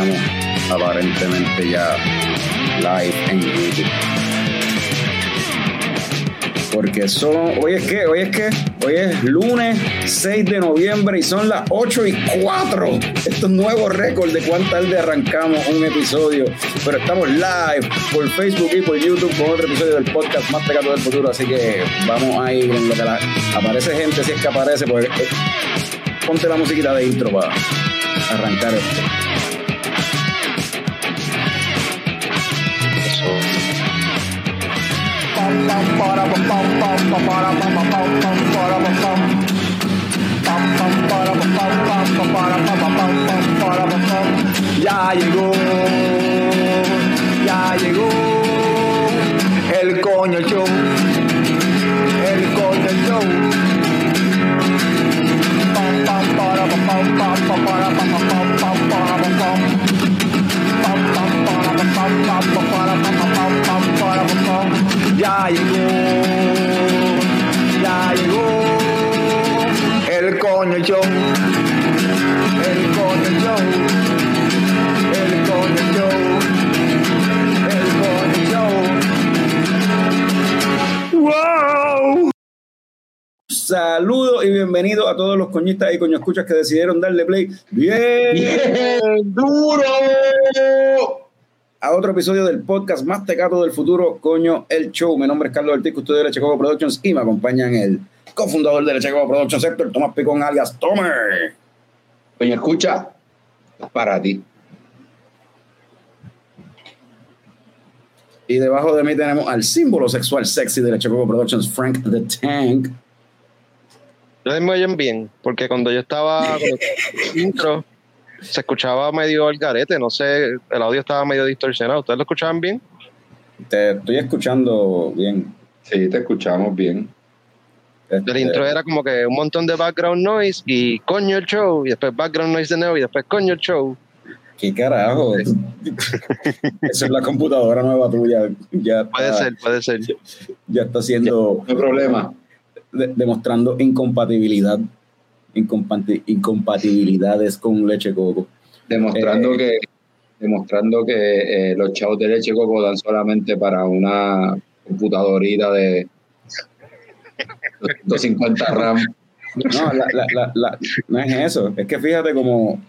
ahí aparentemente ya live en YouTube. Porque son, hoy es que, hoy es que, hoy es lunes 6 de noviembre y son las 8 y 4. Esto es nuevo récord de cuán tarde arrancamos un episodio. Pero estamos live por Facebook y por YouTube con otro episodio del podcast Más Tecato del Futuro. Así que vamos a ir en lo que la, aparece gente, si es que aparece, pues eh, ponte la musiquita de intro para arrancar esto. Ya llegó, ya llegó el coño show, el coño show. Para, pam, Ya llegó, ya llegó el coño show, el coño show, el coño show, el coño show. ¡Wow! Saludos y bienvenidos a todos los coñistas y coño escuchas que decidieron darle play bien, ¡Bien duro! A otro episodio del podcast más tecato del futuro, coño, el show. Mi nombre es Carlos Ortiz, custodio de Leche Coco Productions y me acompañan el cofundador de Leche Coco Productions, Héctor Tomás Picón, alias Tomer. Coño, escucha, es para ti. Y debajo de mí tenemos al símbolo sexual sexy de Leche Coco Productions, Frank the Tank. Ustedes me oyen bien, porque cuando yo estaba con el intro, se escuchaba medio al garete, no sé, el audio estaba medio distorsionado. ¿Ustedes lo escuchaban bien? Te estoy escuchando bien. Sí, te escuchamos bien. Este, El intro era como que un montón de background noise y coño el show, y después background noise de nuevo y después coño el show. ¿Qué carajo? Esa es la computadora nueva tuya. Ya está, Puede ser, puede ser. Ya está haciendo, No hay problema. de- demostrando incompatibilidad, incompati- incompatibilidades con leche coco. Demostrando Eh, que demostrando que eh, los chavos de leche coco dan solamente para una computadorita de 250 RAM. No, la- la- la- la- no es eso. Es que fíjate como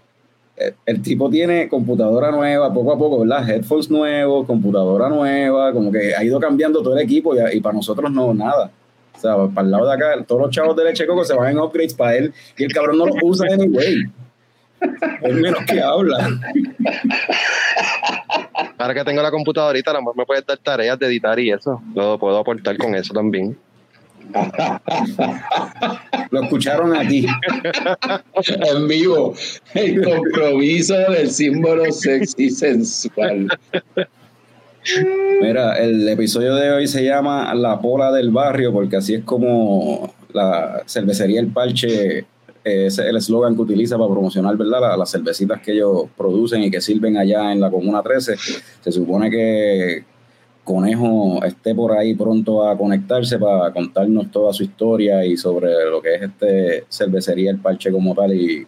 eh, el tipo tiene computadora nueva, poco a poco, ¿verdad? Headphones nuevos, computadora nueva, como que ha ido cambiando todo el equipo y, y para nosotros no, nada. O sea, para el lado de acá, todos los chavos de leche coco se van en upgrades para él y el cabrón no los usa anyway. Es menos que habla. Ahora que tengo la computadorita, a lo mejor me puedes dar tareas de editar y eso. Lo puedo aportar con eso también. Lo escucharon aquí. en vivo. El compromiso del símbolo sexy sensual. Mira, el episodio de hoy se llama La Pola del Barrio, porque así es como la cervecería El Parche, eh, es el eslogan que utiliza para promocionar, ¿verdad? La- las cervecitas que ellos producen y que sirven allá en la Comuna 13. Se supone que Conejo esté por ahí pronto a conectarse para contarnos toda su historia y sobre lo que es este cervecería El Parche como tal y,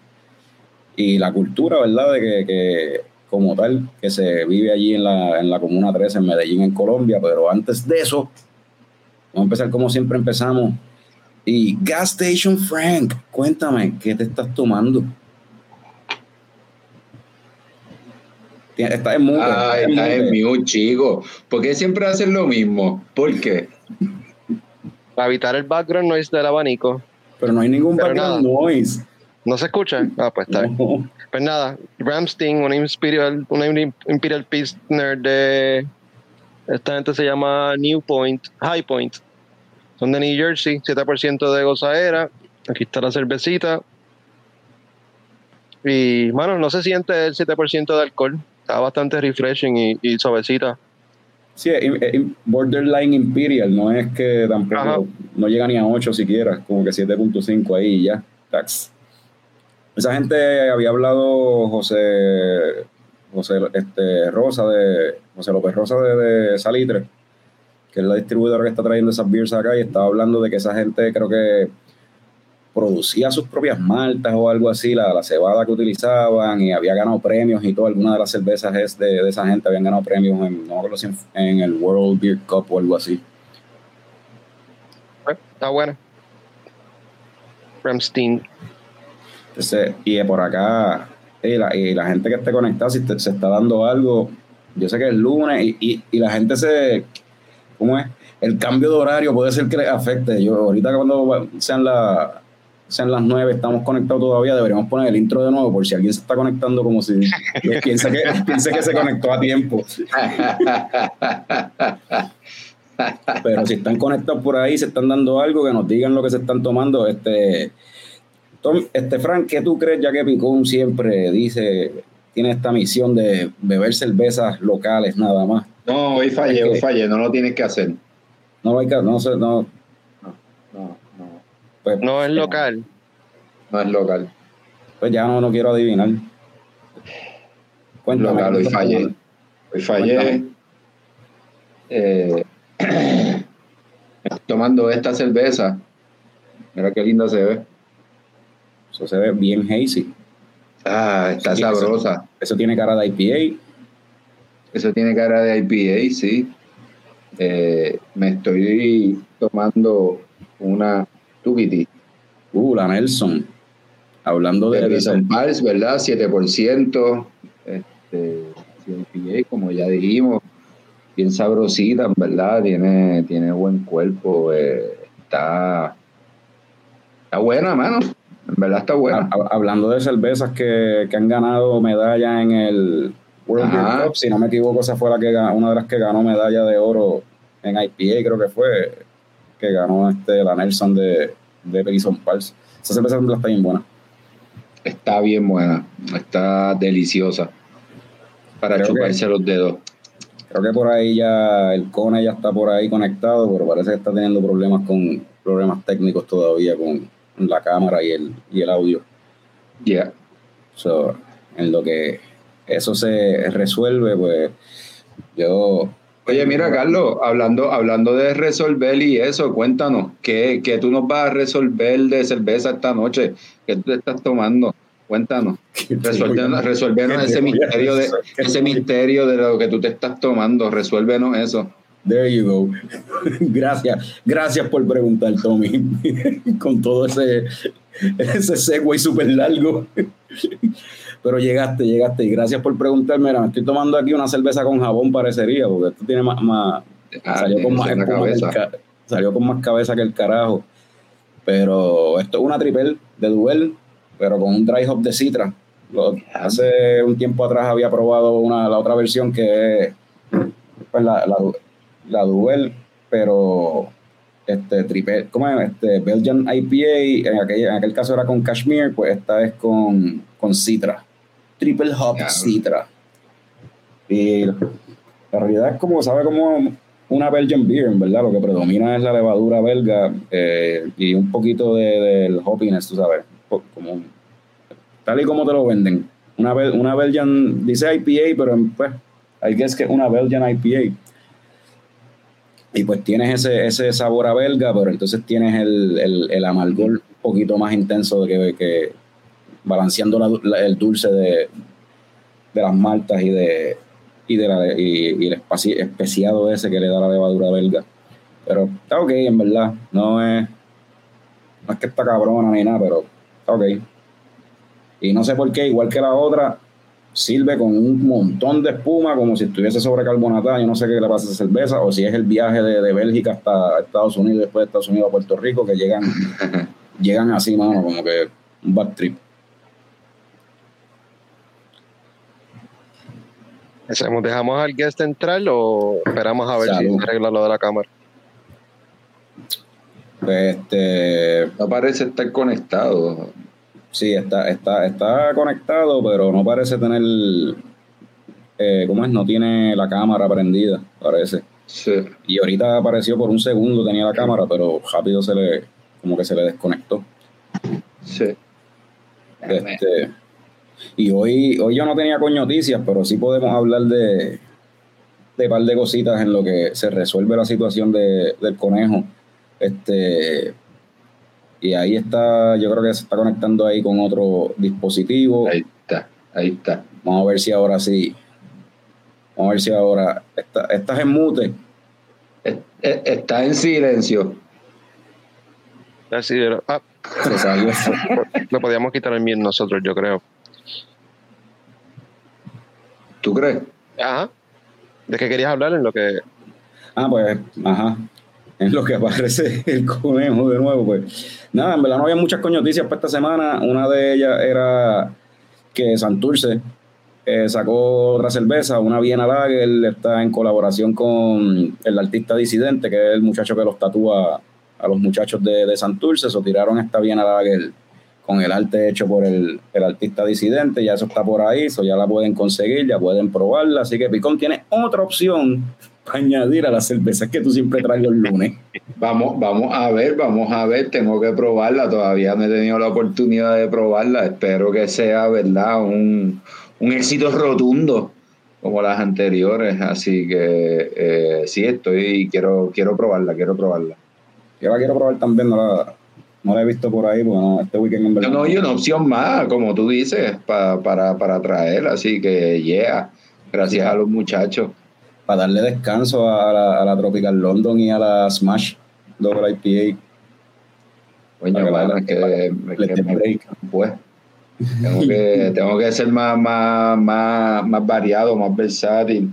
y la cultura, ¿verdad? De que como tal, que se vive allí en la, en la Comuna 13, en Medellín, en Colombia. Pero antes de eso, vamos a empezar como siempre empezamos. Y Gas Station Frank, cuéntame, ¿qué te estás tomando? Estás en mute. Ay, estás en mute. chico. ¿Por qué siempre hacen lo mismo? ¿Por qué? Para evitar el background noise del abanico. Pero no hay ningún Pero background nada. noise. ¿No se escucha? Ah, pues está bien. Pues nada, Ramstein, una Imperial, una Imperial Pilsner de. Esta gente se llama New Point, High Point. Son de New Jersey, 7% de gozadera. Aquí está la cervecita. Y, bueno, no se siente el 7% de alcohol. Está bastante refreshing y, y suavecita. Sí, borderline imperial, no es que tampoco, Ajá. no llega ni a 8 siquiera, como que 7.5 ahí y ya, tax. Esa gente había hablado José, José este, Rosa de, José López Rosa de, Salitre, que es la distribuidora que está trayendo esas beers acá y estaba hablando de que esa gente creo que producía sus propias maltas o algo así, la, la cebada que utilizaban y había ganado premios y todo. Algunas de las cervezas es de, de esa gente habían ganado premios en, no en, el World Beer Cup o algo así. Está buena. Ramstein. Entonces, y de por acá, y la, y la gente que esté conectada, si te- se está dando algo, yo sé que es lunes y, y, y la gente se, ¿cómo es? El cambio de horario puede ser que les afecte. Yo ahorita cuando sean, la, sean las nueve, estamos conectados todavía, deberíamos poner el intro de nuevo por si alguien se está conectando como si piensa que, piensa que se conectó a tiempo. Pero si están conectados por ahí, se están dando algo, que nos digan lo que se están tomando. Este, Tom, este Frank, ¿qué tú crees? Ya que Picón siempre dice, tiene esta misión de beber cervezas locales nada más. No, hoy fallé, hoy fallé, no lo tienes que hacer. No hay que, no sé, no, No, no, pues, No es local. no es local. pues ya no, no quiero adivinar. Cuéntame. local, hoy fallé. Hoy fallé. Eh, tomando esta cerveza. Mira qué linda se ve. Eso se ve bien hazy. Ah, está eso- sabrosa. Eso tiene cara de IPA. Eso tiene cara de IPA, sí. Eh, me estoy tomando una Tukiti Uh, la Nelson. Hablando de, Bison Pals, ¿verdad? 7%. Este, IPA, como ya dijimos, bien sabrosita, verdad. Tiene, tiene buen cuerpo. eh, está, está buena, mano. En verdad está buena. Ha- ha- hablando de cervezas que, que han ganado medalla en el World Beer. Cup, si no me equivoco, esa fue la que ganó, una de las que ganó medalla de oro en IPA, creo que fue, que ganó este, la Nelson de, de Bison Pals. Esa cerveza está bien buena. Está bien buena. Está deliciosa. Para Creo que- chuparse los dedos. Creo que por ahí ya el Cone ya está por ahí conectado, pero parece que está teniendo problemas con problemas técnicos todavía con la cámara y el, y el audio. Ya. So, en lo que eso se resuelve, pues yo Oye, mira, Carlos, hablando, hablando de resolver y eso, cuéntanos, ¿qué, qué tú nos vas a resolver de cerveza esta noche? ¿Qué tú te estás tomando? Cuéntanos. Resuélvenos, resuélvenos ¿Qué te ese misterio, de, ese misterio de lo que tú te estás tomando. Resuélvenos eso. There you go. Gracias, gracias por preguntar, Tommy. Con todo ese, ese segue súper largo. Pero llegaste, llegaste. Y gracias por preguntarme. Mira, me estoy tomando aquí una cerveza con jabón, parecería, porque esto tiene más. más Ah, salió, con más el cabeza. ca- salió con más cabeza que el carajo. Pero esto es una triple de Duel, pero con un dry hop de Citra. Lo- hace un tiempo atrás había probado una, la otra versión que es pues, la, la, la Duel, pero este triple, ¿cómo es? Este Belgian IPA, en aquel, en aquel caso era con Cashmere, pues esta es con, con Citra. Triple hop. Citra. Y la realidad es como, sabe como una Belgian beer, en verdad. Lo que predomina es la levadura belga eh, y un poquito de- del hoppiness, tú sabes. tal y como te lo venden. Una, una Belgian, dice IPA, pero pues, I guess que es una Belgian IPA. Y pues tienes ese, ese sabor a belga, pero entonces tienes el, el, el amargor un poquito más intenso de que, que balanceando el dulce de, de las maltas y de y, de la, y, el especiado ese que le da la levadura belga. Pero está ok, en verdad. No es, no es que está cabrona ni nada, pero está ok. Y no sé por qué, igual que la otra, sirve con un montón de espuma, como si estuviese sobrecarbonatada. Yo no sé qué le pasa a esa cerveza, o si es el viaje de, de Bélgica hasta Estados Unidos, después de Estados Unidos a Puerto Rico, que llegan, llegan así, mano, como que un bad trip. ¿Hacemos- ¿Dejamos al guest entrar o esperamos a ver Salud. si se arregla lo de la cámara? Pues, este, No parece estar conectado. Sí, está, está, está conectado, pero no parece tener. Eh, ¿Cómo es? No tiene la cámara prendida, parece. Sí. Y ahorita apareció por un segundo, tenía la cámara, pero rápido se le. Como que se le desconectó. Sí. Este, y hoy, hoy yo no tenía con noticias, pero sí podemos hablar de, de par de cositas en lo que se resuelve la situación de- del conejo. Este, Y ahí está, yo creo que se está conectando ahí con otro dispositivo. Ahí está, ahí está. Vamos a ver si ahora sí. Vamos a ver si ahora. Está, estás en mute. Es- es- Está en silencio. Ah, Se salió. le podíamos quitar el miedo nosotros, yo creo. ¿Tú crees? Ajá. ¿De qué querías hablar en lo que Ah, pues, ajá. En lo que aparece el conejo de nuevo, pues. Nada, en verdad no había muchas coñoticias para esta semana. Una de ellas era que Santurce eh, sacó otra cerveza, una Viena Lager, está en colaboración con el artista disidente, que es el muchacho que los tatúa a los muchachos de, de Santurce. Se tiraron esta Viena Lager con el arte hecho por el, el artista disidente, ya eso está por ahí, eso ya la pueden conseguir, ya pueden probarla, así que Picón tiene otra opción añadir a las cervezas que tú siempre traes los lunes. Vamos, vamos a ver, vamos a ver, tengo que probarla, todavía no he tenido la oportunidad de probarla, espero que sea, ¿verdad? Un, un éxito rotundo como las anteriores, así que eh, sí, estoy, quiero, quiero probarla, quiero probarla. Yo la quiero probar también, no la, no la he visto por ahí, porque no, este weekend en verdad. No, y una opción más, como tú dices, pa- para, para traer, así que yeah, gracias a los muchachos. Para darle descanso a la, a la Tropical London y a la Smash Double IPA. Coño, que la- es que, que dé me- break. pues, tengo que, tengo que ser más, más, más, más variado, más versátil.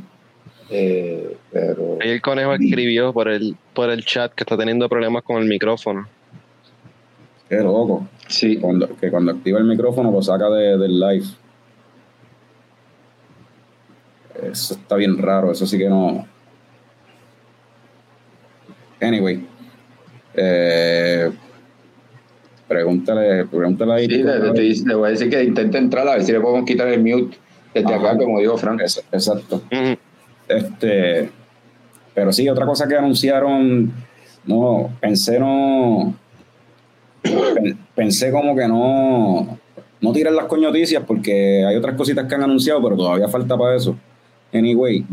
Eh, pero ahí el conejo escribió por el, por el chat que está teniendo problemas con el micrófono. Qué loco. sí, Cuando, que cuando activa el micrófono lo saca de- del live. Eso está bien raro, eso sí que no. Anyway. Eh, pregúntale, pregúntale ahí. sí, le, le estoy- le voy a decir que intente entrar a ver si le podemos quitar el mute desde Ajá. acá, como dijo Frank. Es- Exacto. Este, pero sí, otra cosa que anunciaron, no, pensé no, pen- pensé como que no, no tirar las coñoticias porque hay otras cositas que han anunciado, pero todavía falta para eso. Anyway,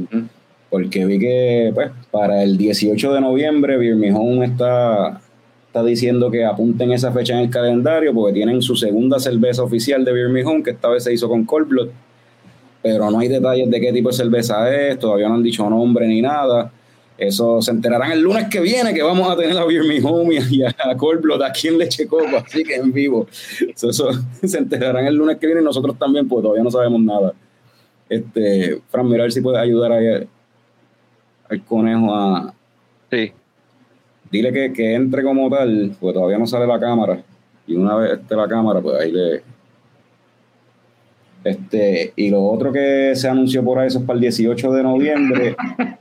porque vi que pues para el 18 de noviembre Birmingham está, está diciendo que apunten esa fecha en el calendario porque tienen su segunda cerveza oficial de Birmingham, que esta vez se hizo con Cold Blood pero no hay detalles de qué tipo de cerveza es, todavía no han dicho nombre ni nada. Eso se enterarán el lunes que viene que vamos a tener a Beer Me Home y a, a Cold Blood aquí en Leche Copa, así que en vivo. Eso, eso se enterarán el lunes que viene y nosotros también, pues todavía no sabemos nada. Este, Fran, mira a ver si puedes ayudar ahí al, conejo a. Sí. Dile que, que entre como tal, pues todavía no sale la cámara. Y una vez esté la cámara, pues ahí le. Este, y lo otro que se anunció por ahí, eso es para el 18 de noviembre.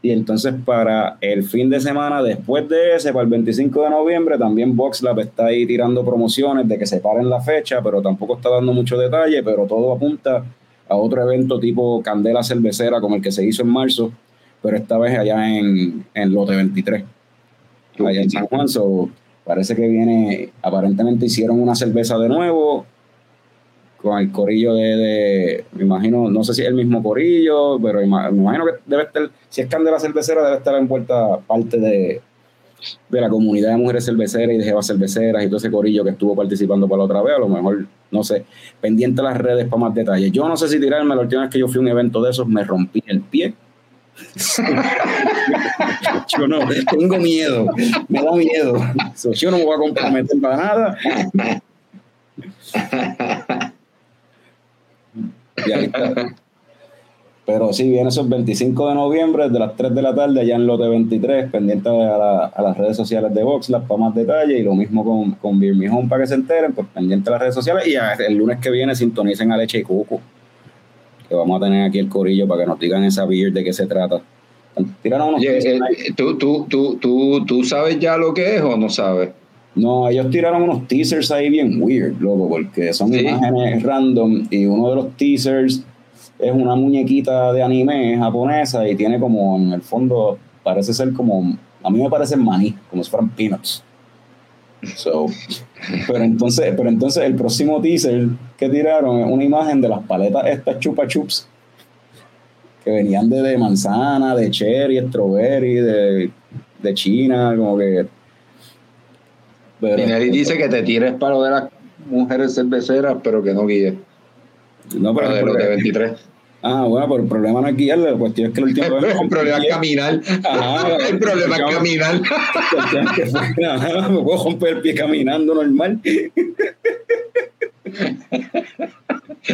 Y entonces para el fin de semana después de ese, para el 25 de noviembre, también VoxLab está ahí tirando promociones de que se paren la fecha, pero tampoco está dando mucho detalle, pero todo apunta a otro evento tipo Candela Cervecera como el que se hizo en marzo, pero esta vez allá en, en Lote 23, allá en San Juan. So, parece que viene, aparentemente hicieron una cerveza de nuevo con el corillo de, de- me imagino, no sé si es el mismo corillo, pero me imagino que debe estar, si es Candela Cervecera, debe estar envuelta parte de, de la comunidad de mujeres cerveceras y de jevas cerveceras y todo ese corillo que estuvo participando para la otra vez, a lo mejor, no sé, pendiente a las redes para más detalles. Yo no sé si tirarme, la última vez que yo fui a un evento de esos me rompí el pie. yo no, tengo miedo, me da miedo. So, yo no me voy a comprometer para nada. Y ahí está. Pero sí, viene esos 25 de noviembre, desde las 3 de la tarde, allá en Lote 23, pendiente a, la- a las redes sociales de VoxLab para más detalles, y lo mismo con, con Beer Me Home para que se enteren, pues pendiente a las redes sociales, y el lunes que viene sintonicen a Leche y Cuco, que vamos a tener aquí el corillo para que nos digan esa beer de qué se trata. Tiraron unos teasers eh, ahí. ¿tú, tú, tú, tú, ¿tú sabes ya lo que es o no sabes? No, ellos tiraron unos teasers ahí bien weird, loco, porque son Sí. imágenes random y uno de los teasers es una muñequita de anime japonesa y tiene como en el fondo, parece ser como, a mí me parece maní, como si fueran peanuts. So, pero entonces, pero entonces el próximo teaser que tiraron es una imagen de las paletas estas chupa chups que venían de, de manzana, de cherry, strawberry, de, de China, como que Pero, Tinelli dice que te tires para lo de las mujeres cerveceras, pero que no guíes. No, pero Para de el los de problema- 23. Ah, bueno, pero el problema no es guiarle, la cuestión es que el último El problema es caminar. Ajá. El problema es caminar. Ajá, me puedo romper el pie caminando normal.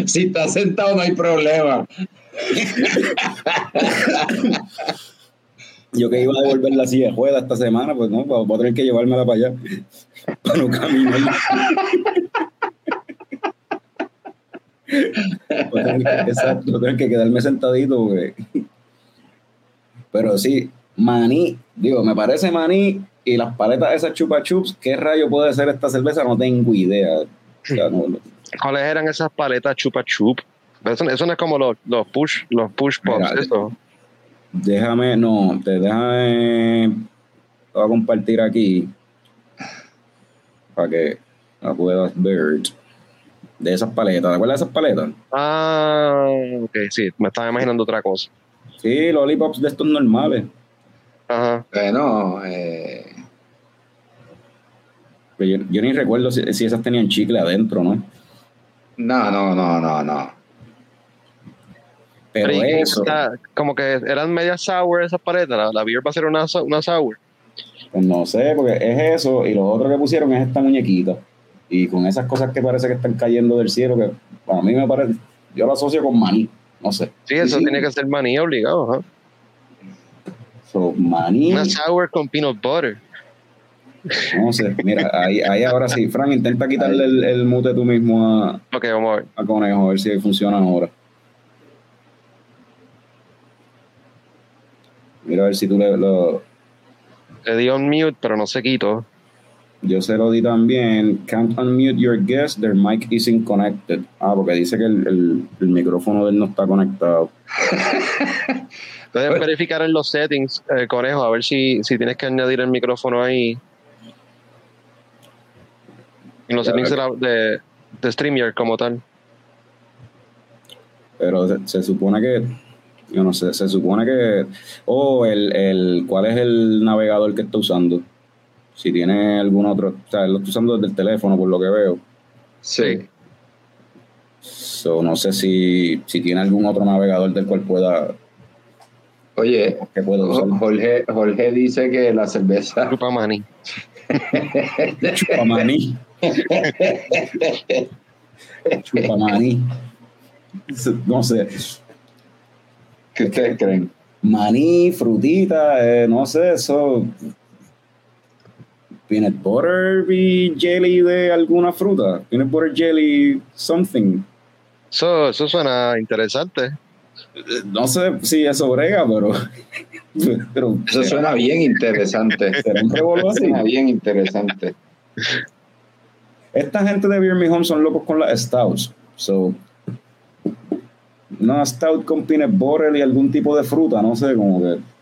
Si estás sentado no hay problema. Yo que iba a devolver la silla de ruedas esta semana, pues no, voy a tener que llevármela para allá. Para no caminar. Tener que, exacto, a tener que quedarme sentadito. porque- Pero sí, maní, digo, me parece maní y las paletas esas chupa chups, ¿qué rayo puede ser esta cerveza? No tengo idea. O sea, no- no- ¿Cuáles eran esas paletas chupa chup? Eso, eso no es como los, los push, los push pops, Mira, eso. Déjame, no, te déjame. Voy a compartir aquí para que la puedas ver. De esas paletas, ¿te acuerdas de esas paletas? Ah, ok, sí, me estaba imaginando otra cosa. Sí, lollipops de estos normales. Ajá. Bueno, eh, Pero yo, yo ni recuerdo si, si esas tenían chicle adentro, ¿no? no, no, no, no, no. Pero ¿y qué eso, está? como que eran media sour esas paletas. La, la beer va a ser una, una sour. pues no sé, porque es eso. Y lo otro que pusieron es esta muñequita. Y con esas cosas que parece que están cayendo del cielo, que para mí me parece. Yo lo asocio con maní. No sé. Sí, eso sí. tiene que ser maní obligado. ajá. So, maní. Una sour con peanut butter. No sé, mira, ahí, ahí ahora sí. Frank, intenta quitarle el, el mute tú mismo a, Ok, vamos a ver. a Conejo, a ver si funciona ahora. Mira a ver si tú le, lo, Le di on mute, pero no se quitó. Yo se lo di también. Can't unmute your guest, their mic isn't connected. Ah, porque dice que el, el- el micrófono de él no está conectado. Puedes verificar en los settings, eh, conejo, a ver si, si tienes que añadir el micrófono ahí. En los Ya, settings de, ok. la- de, de StreamYard como tal. Pero se, se supone que. Yo no sé, se supone que. Oh, el, el, ¿cuál es el navegador que está usando? Si tiene algún otro. O sea, él lo está usando desde el teléfono, por lo que veo. Sí. So, no sé si, si tiene algún otro navegador del cual pueda. Oye, que pueda usar. Jorge, Jorge dice que la cerveza Chupa maní. Chupamaní. Chupamaní. No sé. ¿Qué ustedes creen? Maní, frutita, eh, no sé, eso. Peanut butter y jelly de alguna fruta. Peanut butter jelly something. Eso, eso suena interesante. No sé si eso brega, pero. pero Eso suena bien interesante. Suena bien interesante. Esta gente de Beer Me Home son locos con las stouts. So, una stout con peanut butter y algún tipo de fruta, no sé, como que.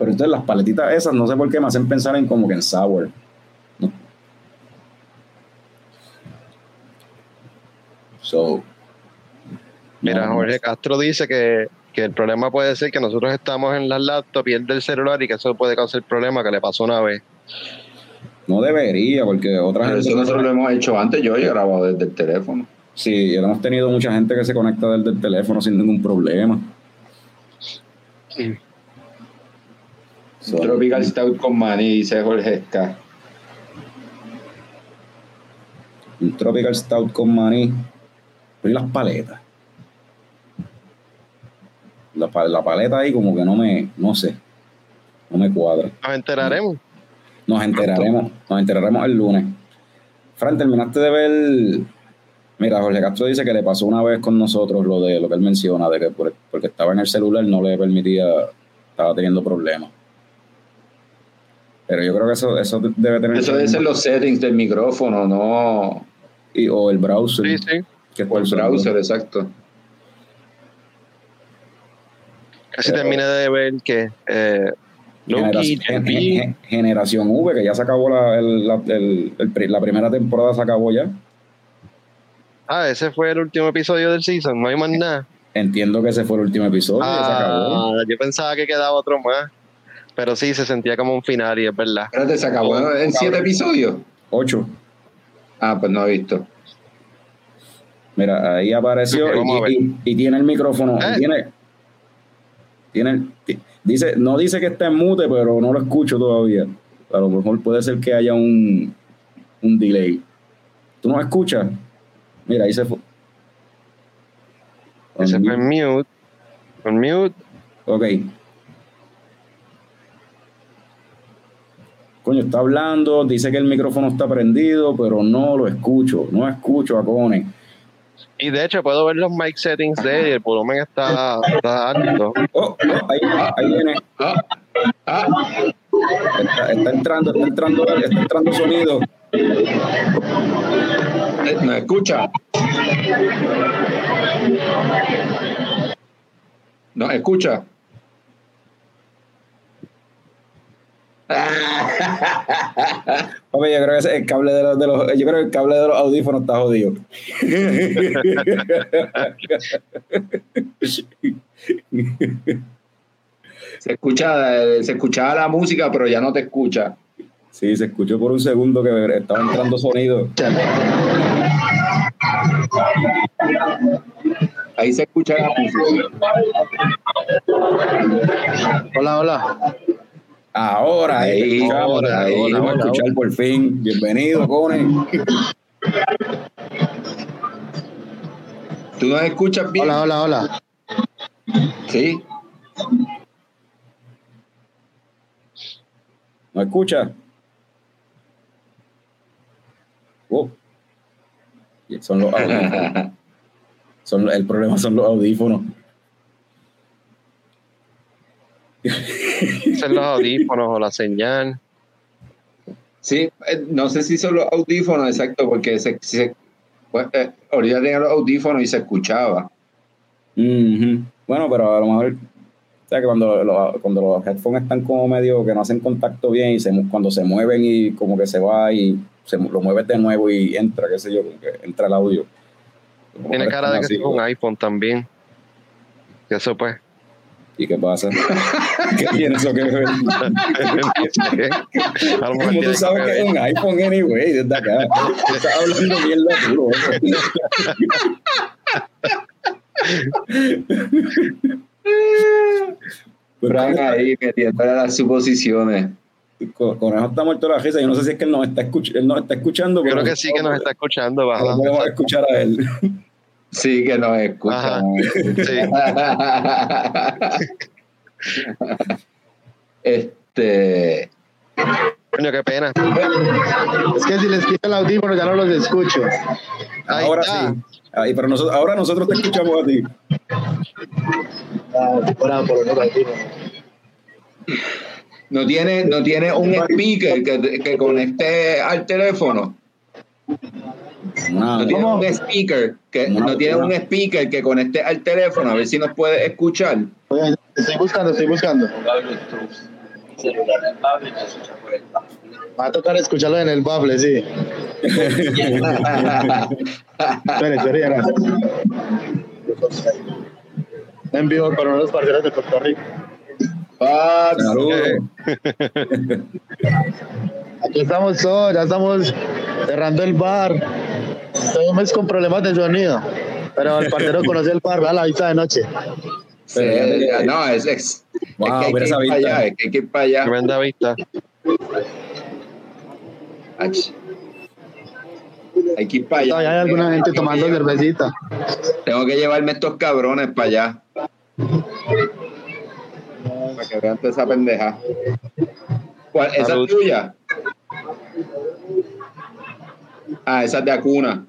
Pero entonces las paletitas esas, no sé por qué me hacen pensar en como que en sour. No. So. Mira, no, Jorge Castro dice que, que el problema puede ser que nosotros estamos en las laptops y él del celular y que eso puede causar problema que le pasó una vez. No debería, porque otra Pero gente. eso nosotros lo hemos hecho antes. Yo he grabado desde el teléfono. Sí, hemos tenido mucha gente que se conecta desde el teléfono sin ningún problema. So, Tropical Stout con maní, dice Jorge Esca. Un Tropical Stout con maní. Pero ¿y las paletas? La, pa- la paleta ahí como que no me, no sé, no me cuadra. Nos enteraremos. Nos enteraremos, nos enteraremos el lunes. Fran, terminaste de ver. Mira, Jorge Castro dice que le pasó una vez con nosotros lo de lo que él menciona, de que por- porque estaba en el celular no le permitía, estaba teniendo problemas. Pero yo creo que eso, eso debe tener. Eso debe ser los settings del micrófono, no. y- o el browser. Sí, sí. que O el usando. browser, exacto. Casi Pero- terminé de ver que eh, Generación, JP, gen- gen- generación V, que ya se acabó la, el- la, el- el pri- la primera temporada, se acabó ya. Ah, ese fue el último episodio del season, no hay más nada. Entiendo que ese fue el último episodio, ya se acabó. Ah, yo pensaba que quedaba otro más. Pero sí, se sentía como un final y es verdad. Espérate, se acabó en siete episodios. Ocho. Ah, pues no he visto. Mira, ahí apareció y, y- y tiene el micrófono. Eh. Tiene, tiene, dice, no dice que está en mute, pero no lo escucho todavía. A lo mejor puede ser que haya un, un delay. ¿Tú no escuchas? Mira, ahí se fue. Ese fue en mute. En mute. Ok. Coño, está hablando, dice que el micrófono está prendido, pero no lo escucho, no escucho a Cone. Y de hecho puedo ver los mic settings de él y el volumen está, está alto. Oh, oh, ahí, ahí viene. Ah, ah, Está, está entrando, está entrando, está entrando sonido. eh, ¿No escucha? ¿No escucha? Papi, yo creo que ese- el cable de los, de los- yo creo que el cable de los audífonos está jodido. Se escucha, eh, se escuchaba la música, pero ya no te escucha. Sí, se escuchó por un segundo que estaba entrando sonido. Ahí se escucha la música. Hola, hola. Ahora, ahí, ahora, ahí, ahora, vamos a ahora, escuchar por fin. Bienvenido, Cone. ¿Tú nos escuchas bien? Hola, hola, hola. Sí. ¿No escucha? Oh. Son los audífonos. Son, el problema son los audífonos. Son los audífonos o la señal. Sí, eh, no sé si son los audífonos, exacto, porque se, se- pues, eh, ahorita tenía los audífonos y se escuchaba. Bueno, pero a lo mejor, o sea, que cuando, los- cuando los headphones están como medio que no hacen contacto bien y se, cuando se mueven y como que se va y se lo mueves de nuevo y entra, qué sé yo, como que entra el audio. Tiene cara de que así, es un iPhone también. Eso pues. ¿Y qué pasa? ¿Qué tiene eso que ver? A lo mejor ¿Cómo tiene tú sabes que es un iPhone anyway? Desde acá. Estás hablando loco. Pues, Frank ahí metiéndole las suposiciones. Con- Conejo está muerto la risa. Yo no sé si es que él nos está, escuch- él nos está escuchando. Creo que sí que nos está escuchando. No podemos escuchar a él. Sí, que nos escucha. Ajá. Sí. este. Coño, qué pena. Es que si les quito el audífono ya no los escucho. Ahí ahora está. sí. Ahí, pero nosotros, ahora nosotros te escuchamos a ti. Ah, por, audífonos. No tiene, no tiene un speaker que, que conecte al teléfono. No tiene un speaker que No, no tiene no. un speaker que conecte al teléfono. A ver si nos puede escuchar. Oye, estoy buscando, estoy buscando. Va a tocar escucharlo en el bafle, sí. Espere, espere, ya. En vivo con unos parceros de Puerto Rico. Saludos. Aquí estamos todos, ya estamos cerrando el bar. Estoy un mes con problemas de sonido. Pero el parcero conoce el bar, a la vista de noche. sí, no, es, es, Wow, es que hay que ir esa para vista. allá. Es que hay que ir para allá. Tremenda vista. Ach. Hay que ir para allá. Todavía hay alguna gente tomando cervecita. Tengo que llevarme estos cabrones para allá. Para que vean toda esa pendeja. ¿Cuál? ¿Esa Salud. es tuya? Ah, esa es de Acuna.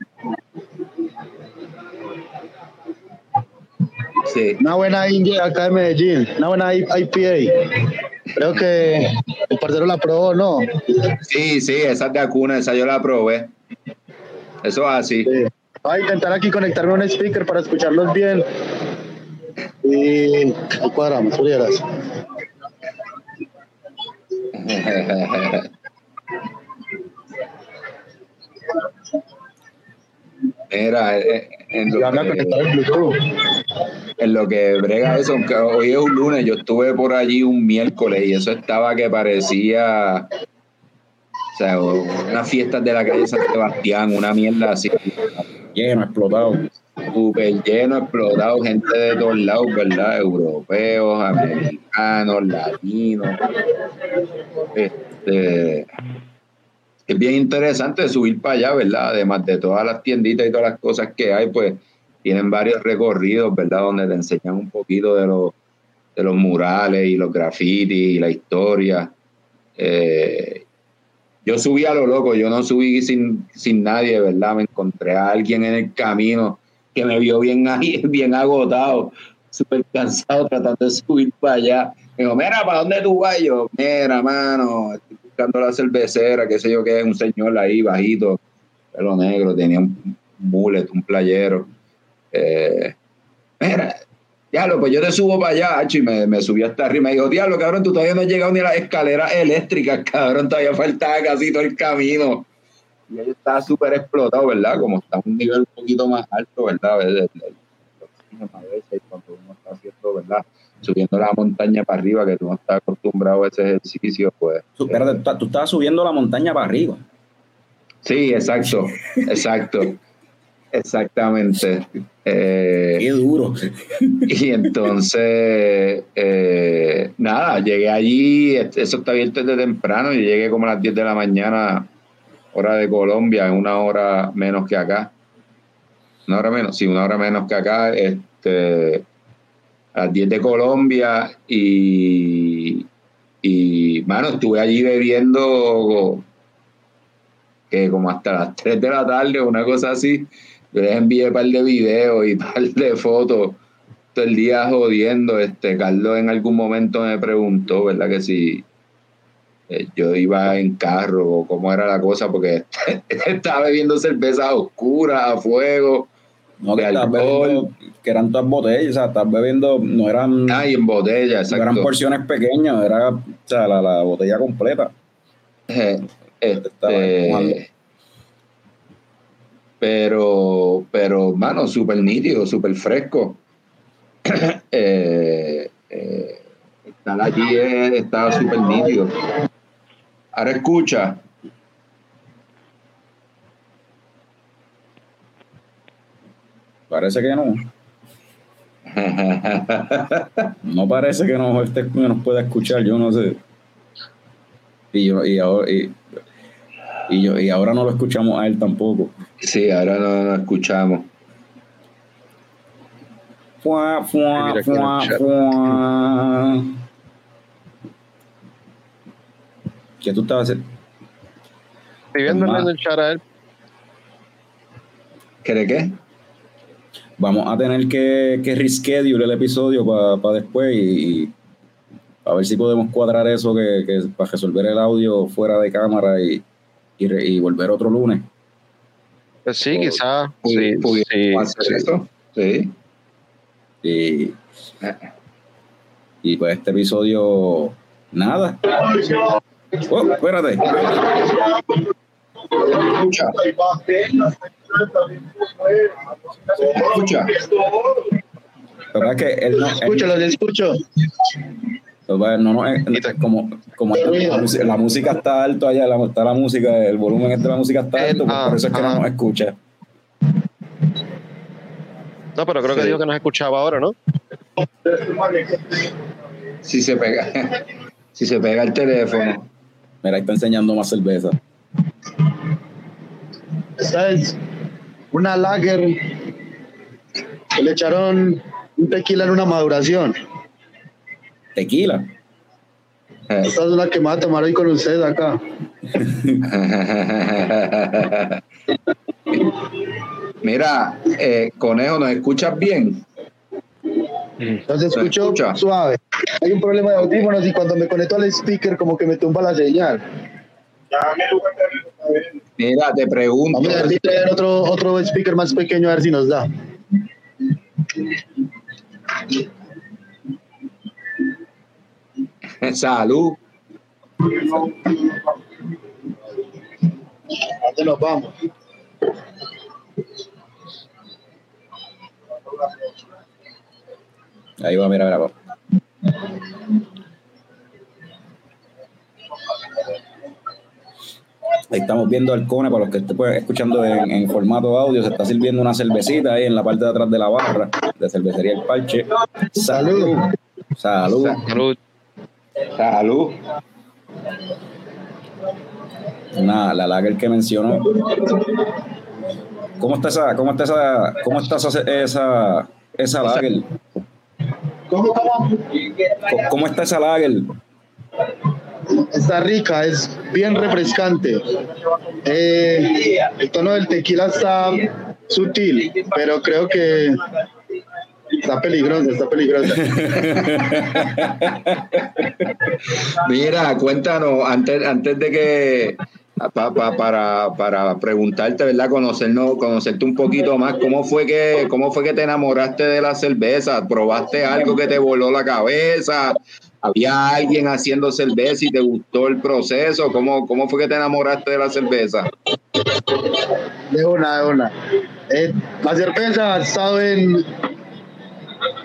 Sí. Una buena India acá de Medellín, una buena I- IPA. Creo que el parcero la probó, ¿no? Sí, sí, esa es de Acuna, esa yo la probé. Eso es así. Sí. Voy a intentar aquí conectarme a un speaker para escucharlos bien. Y ahí cuadramos, Urieras. Mira, eh, en Y lo, que, en en lo que brega eso, aunque hoy es un lunes, yo estuve por allí un miércoles y eso estaba que parecía, o sea, unas fiestas de la calle San Sebastián, una mierda así, Lleno, explotado. Súper lleno, explotado, gente de todos lados, ¿verdad? Europeos, americanos, latinos. Este, es bien interesante subir para allá, ¿verdad? Además de todas las tienditas y todas las cosas que hay, pues tienen varios recorridos, ¿verdad? Donde te enseñan un poquito de los, de los murales y los grafitis y la historia. Eh, yo subí a lo loco, yo no subí sin, sin nadie, ¿verdad? Me encontré a alguien en el camino que me vio bien, ahí, bien agotado, súper cansado tratando de subir para allá. Me dijo, mira, ¿para dónde tú vas? Yo, mira, mano, estoy buscando la cervecera, qué sé yo qué, un señor ahí bajito, pelo negro, tenía un mullet, un playero. Eh, mira, diablo, pues yo te subo para allá, y me, me subí hasta arriba. Me dijo, diablo, cabrón, tú todavía no has llegado ni a las escaleras eléctricas, cabrón, todavía faltaba casi todo el camino. Y yo estaba súper explotado, ¿verdad? Como está a un nivel un poquito más alto, ¿verdad? El- a veces, cuando uno está haciendo, ¿verdad? Subiendo la montaña para arriba, que tú no estás acostumbrado a ese ejercicio, pues. Espérate, tú, tú estabas subiendo la montaña para arriba. Sí, exacto, exacto. Exactamente. Eh, Qué duro. Y entonces, eh, nada, llegué allí, eso está abierto desde temprano, y llegué como a las 10 de la mañana, hora de Colombia, en una hora menos que acá. Una hora menos, sí, una hora menos que acá, este, a las 10 de Colombia, y, y, mano, estuve allí bebiendo que como hasta las 3 de la tarde, una cosa así. Yo les envié un par de videos y un par de fotos todo el día jodiendo. Este, Carlos en algún momento me preguntó, ¿verdad? Que si eh, yo iba en carro o cómo era la cosa, porque estaba bebiendo cerveza oscura, a fuego, No, que, bebiendo, que eran todas botellas, o sea, estás bebiendo, no eran, ah, y en botella, no eran exacto. porciones pequeñas, era o sea, la, la botella completa. Eh, este, pero, pero, mano, súper nítido, súper fresco. eh, eh, estar allí es- estaba súper nítido. Ahora escucha. Parece que no. No parece que nos, este, nos pueda escuchar, yo no sé. Y, yo, y, ahora, y, y yo, y ahora no lo escuchamos a él tampoco. sí, ahora no, no escuchamos aquí en el fuá, chat. fuá. ¿Qué tú estabas haciendo? Estoy viendo Más. en el chat a él. ¿Cree qué? Vamos a tener que, que reschedule el episodio para después y, y a ver si podemos cuadrar eso que, que para resolver el audio fuera de cámara y, y, re- y volver otro lunes. Pues sí, quizás. Sí, ¿Pudi- pudiéramos sí, hacer sí. eso? Sí. Y, y pues este episodio, nada. Oh, espérate. Escucha, escucha. La verdad es que él no, él- Escucho, los escucho. no, eh, como, como la, música, la música está alto allá, la, está la música, el volumen este de la música está alto, pues por eso es que no nos escucha. No, pero creo que Sí. dijo que nos escuchaba ahora, ¿no? Si se pega, si se pega el teléfono. Mira, ahí está enseñando más cerveza. Esta es una lager que le echaron un tequila en una maduración. Tequila. Esta es una que me va a tomar hoy con ustedes acá. Mira, eh, conejo, ¿nos escuchas bien? Entonces escucho escucha? suave. Hay un problema de audífonos y cuando me conecto al speaker como que me tumba la señal. Mira, te pregunto. Vamos a ver si traen otro, otro speaker más pequeño a ver si nos da. Salud. ¿A dónde nos vamos? Ahí va, mira, mira. va. Ahí estamos viendo al Cone, para los que estén pues, escuchando en, en formato audio, se está sirviendo una cervecita ahí en la parte de atrás de la barra de cervecería El Parche. Salud. Salud. Salud. Salud. Una, la lager que mencionó. ¿Cómo está esa, cómo está esa, cómo está esa, esa, esa lager? ¿Cómo, cómo? ¿Cómo- ¿Cómo está esa lager? Está rica, es bien refrescante. Eh, el tono del tequila está sutil, pero creo que está peligrosa, está peligrosa. Mira, cuéntanos, antes, antes de que pa- pa- para, para preguntarte, ¿verdad? Conocernos, conocerte un poquito más, ¿cómo fue que, cómo fue que te enamoraste de la cerveza? ¿Probaste algo que te voló la cabeza? ¿Había alguien haciendo cerveza y te gustó el proceso? ¿Cómo, cómo fue que te enamoraste de la cerveza? De una, de una. Eh, la cerveza ha estado en,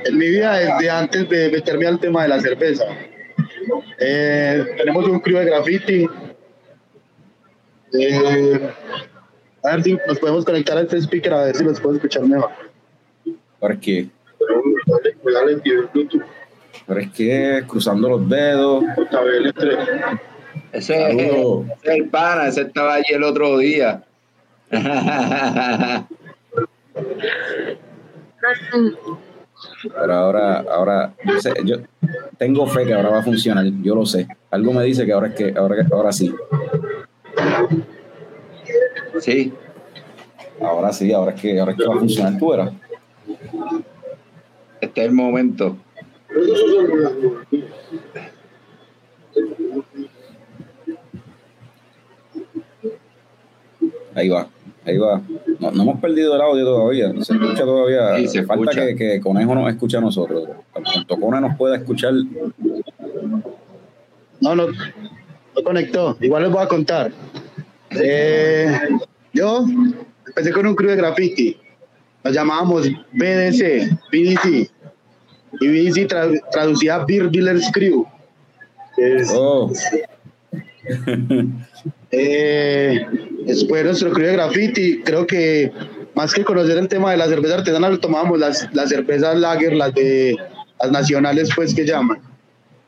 en mi vida desde antes de meterme al tema de la cerveza. Eh, tenemos un crew de graffiti. Eh, a ver si nos podemos conectar a este speaker a ver si los puedo escuchar mejor. ¿Por qué? Pero es que cruzando los dedos. Ese, ese es el pana, ese estaba allí el otro día. Pero ahora, ahora, yo, sé- yo tengo fe que ahora va a funcionar, yo lo sé. Algo me dice que ahora es que, ahora, ahora sí. Sí. Ahora sí, ahora es que, ahora es que va a funcionar. Tú verás. Este es el momento. Ahí va, ahí va. No, no hemos perdido el audio todavía, se escucha todavía. Sí, se Falta escucha. que, que Conejo nos escuche a nosotros. Tan pronto Cone nos pueda escuchar. No, no, no conectó. Igual les voy a contar. Eh, yo empecé con un crew de graffiti. Nos llamábamos BDC, BDC. Y BDC tra- traducía Beer Dealers Crew. Es- Oh, eh, después nuestro crew de graffiti, creo que más que conocer el tema de la cerveza artesanal, tomábamos las, las cervezas lager, las de las nacionales, pues que llaman.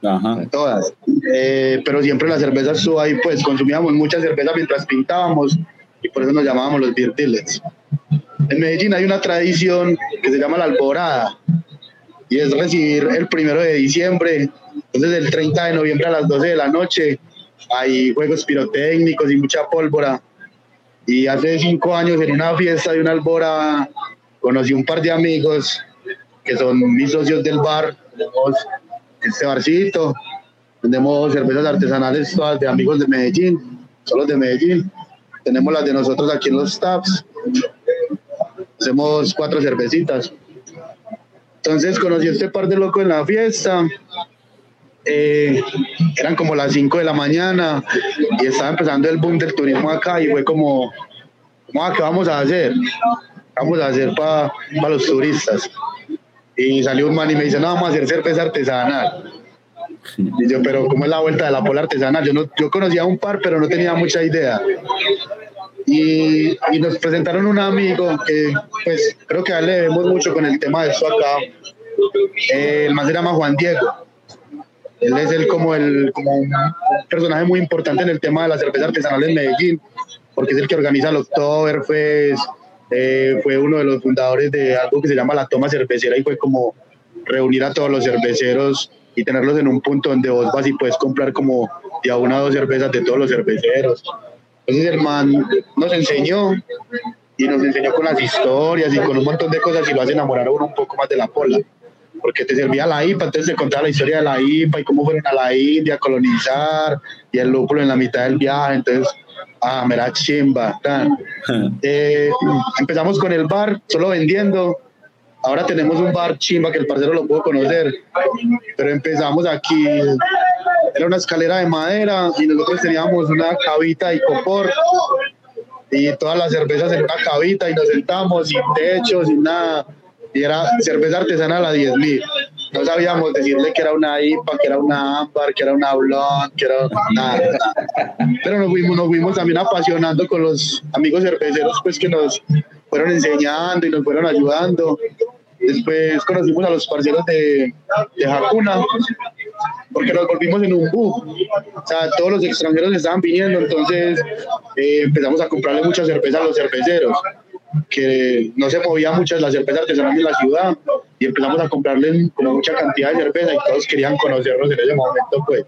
ajá. todas. Eh, pero siempre la cerveza estuvo ahí, pues consumíamos mucha cerveza mientras pintábamos y por eso nos llamábamos los beer dealers. En Medellín hay una tradición que se llama la alborada y es recibir el primero de diciembre, entonces el 30 de noviembre a las 12 de la noche hay juegos pirotécnicos y mucha pólvora. Y hace cinco años en una fiesta de una alborada conocí un par de amigos que son mis socios del bar, este barcito, vendemos cervezas artesanales todas de amigos de Medellín, solo de Medellín. Tenemos las de nosotros aquí en los taps. Hacemos cuatro cervecitas. Entonces conocí a este par de locos en la fiesta. Eh, eran como las 5 de la mañana y estaba empezando el boom del turismo acá y fue como, "Ah, ¿qué vamos a hacer? ¿Qué vamos a hacer para los turistas? Y salió un man y me dice, no, vamos a hacer cerveza artesanal. Y yo, pero ¿cómo es la vuelta de la pola artesanal? Yo, no, yo conocía un par, pero no tenía mucha idea. Y, y nos presentaron un amigo que, pues, creo que le debemos mucho con el tema de esto acá. Eh, el man se llama Juan Diego. Él es el, como, el, como un personaje muy importante en el tema de la cerveza artesanal en Medellín, porque es el que organiza el Oktoberfest, eh, fue uno de los fundadores de algo que se llama la toma cervecera y fue como reunir a todos los cerveceros y tenerlos en un punto donde vos vas y puedes comprar como de a una o dos cervezas de todos los cerveceros. Entonces el man nos enseñó y nos enseñó con las historias y con un montón de cosas y lo hace enamorar a uno un poco más de la pola. Porque te servía la IPA, entonces te contaba la historia de la IPA y cómo fueron a la India a colonizar y el lúpulo en la mitad del viaje. Entonces, ah, me la chimba. tan. Eh, empezamos con el bar, solo vendiendo. Ahora tenemos un bar chimba que el parcero lo pudo conocer. Pero empezamos aquí, era una escalera de madera y nosotros teníamos una cabita y copor y todas las cervezas en una cabita y nos sentamos sin techo, sin nada. y era cerveza artesanal a 10 mil. No sabíamos decirle que era una IPA, que era una ámbar, que era una blonde, que era nada. Pero nos fuimos, nos fuimos también apasionando con los amigos cerveceros pues que nos fueron enseñando y nos fueron ayudando. Después conocimos a los parceros de, de Hakuna, porque nos volvimos en un boom. O sea, todos los extranjeros estaban viniendo, entonces eh, empezamos a comprarle mucha cerveza a los cerveceros, que no se movía muchas la cerveza artesanal en la ciudad, y empezamos a comprarle como mucha cantidad de cerveza y todos querían conocernos en ese momento, pues.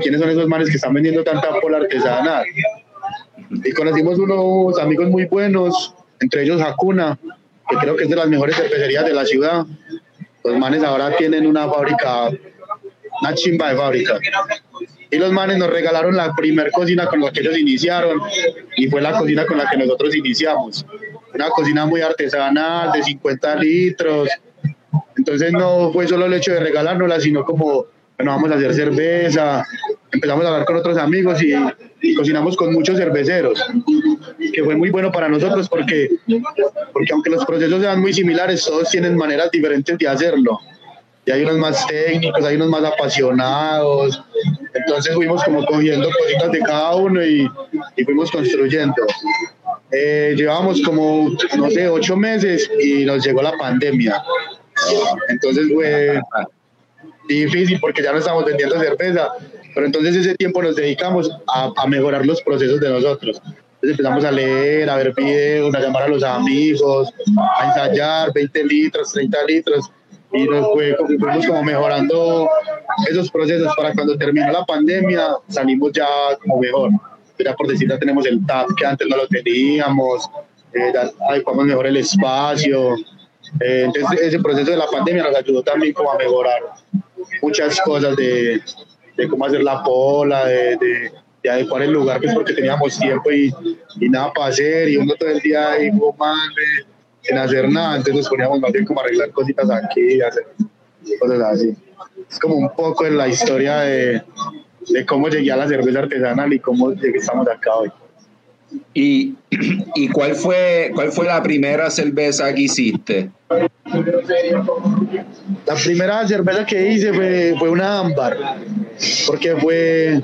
¿quiénes son esos manes que están vendiendo tanta pola artesanal? Y conocimos unos amigos muy buenos, entre ellos Hakuna, que creo que es de las mejores cervecerías de la ciudad. Los manes ahora tienen una fábrica, una chimba de fábrica. Y los manes nos regalaron la primer cocina con la que ellos iniciaron y fue la cocina con la que nosotros iniciamos. Una cocina muy artesanal, de 50 litros. Entonces no fue solo el hecho de regalárnosla, sino como, bueno, vamos a hacer cerveza. Empezamos a hablar con otros amigos y, y cocinamos con muchos cerveceros, que fue muy bueno para nosotros porque, porque aunque los procesos sean muy similares, todos tienen maneras diferentes de hacerlo. Y hay unos más técnicos, hay unos más apasionados. Entonces fuimos como cogiendo cositas de cada uno y, y fuimos construyendo. Eh, como, no sé, ocho meses y nos llegó la pandemia. Entonces fue difícil porque ya no estamos vendiendo cerveza, pero entonces ese tiempo nos dedicamos a, a mejorar los procesos de nosotros. Entonces empezamos a leer, a ver videos, a llamar a los amigos, a ensayar 20 litros, 30 litros y nos fue, fuimos como mejorando esos procesos para cuando terminó la pandemia salimos ya como mejor. Ya por decir, ya tenemos el TAP que antes no lo teníamos, eh, ya adecuamos mejor el espacio. Eh, entonces ese proceso de la pandemia nos ayudó también como a mejorar muchas cosas de, de cómo hacer la pola, de, de, de adecuar el lugar, pues porque teníamos tiempo y, y nada para hacer, y uno todo el día ahí fumando, sin hacer nada, entonces nos poníamos más bien como arreglar cositas aquí, hacer cosas así. Es como un poco en la historia de, de cómo llegué a la cerveza artesanal y cómo estamos acá hoy. ¿Y, y cuál, fue, cuál fue la primera cerveza que hiciste? La primera cerveza que hice fue, fue una ámbar, porque fue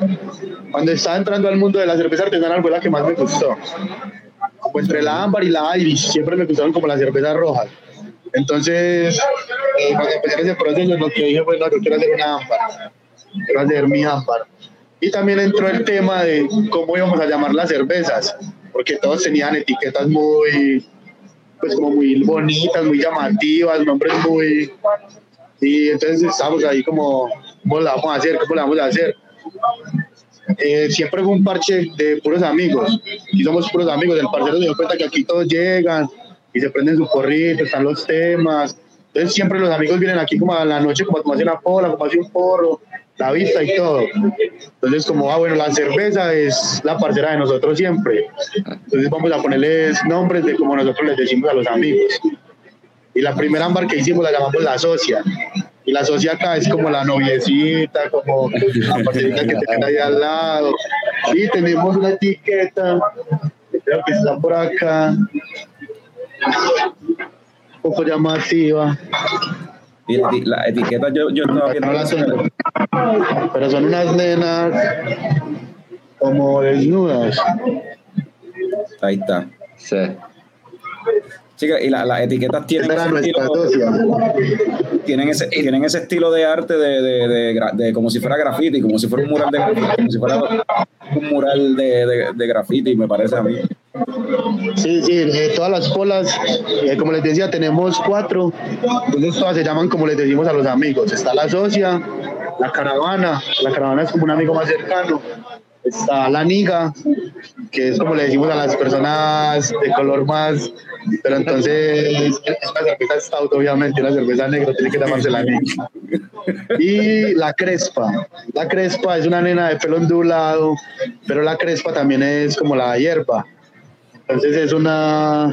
cuando estaba entrando al mundo de la cerveza artesanal fue la que más me gustó. Como entre la ámbar y la Irish, siempre me gustaron como las cervezas rojas. Entonces, eh, cuando empecé ese proceso, lo que dije fue, no, yo quiero hacer una ámbar, quiero hacer mi ámbar. Y también entró el tema de cómo íbamos a llamar las cervezas, porque todos tenían etiquetas muy, pues como muy bonitas, muy llamativas, nombres muy... Y entonces estábamos ahí como, ¿cómo la vamos a hacer? ¿Cómo la vamos a hacer? Eh, siempre fue un parche de puros amigos. Y somos puros amigos. El parcero se dio cuenta que aquí todos llegan y se prenden su porrito, están los temas. Entonces siempre los amigos vienen aquí como a la noche, como a tomarse una pola, como a hacer un porro, la vista y todo. Entonces como, ah, bueno, la cerveza es la parcera de nosotros siempre. Entonces vamos a ponerles nombres de como nosotros les decimos a los amigos. Y la primera ámbar que hicimos la llamamos la socia. Y la socia acá es como la noviecita, como la parcerita que tienen ahí al lado. Y tenemos una etiqueta, que creo que está por acá, un poco llamativa. Y la, eti- la etiqueta yo, yo estaba viendo. no la tengo. Pero son unas nenas como desnudas. Ahí está. Sí. Y la- las etiquetas tienen ese, estilo, tienen, ese, tienen ese estilo de arte de, de, de como si fuera graffiti, como si fuera un mural de graffiti, como si fuera un mural de, de, de graffiti, me parece a mí. Sí, sí, eh, todas las polas, eh, como les decía, tenemos cuatro. Entonces todas se llaman como les decimos a los amigos. Está la socia, la caravana, la caravana es como un amigo más cercano. Está la niga, que es como le decimos a las personas de color más, pero entonces es una cerveza stout, obviamente, una cerveza negra, tiene que llamarse la niga. Y la crespa, la crespa es una nena de pelo ondulado, pero la crespa también es como la hierba. Entonces es una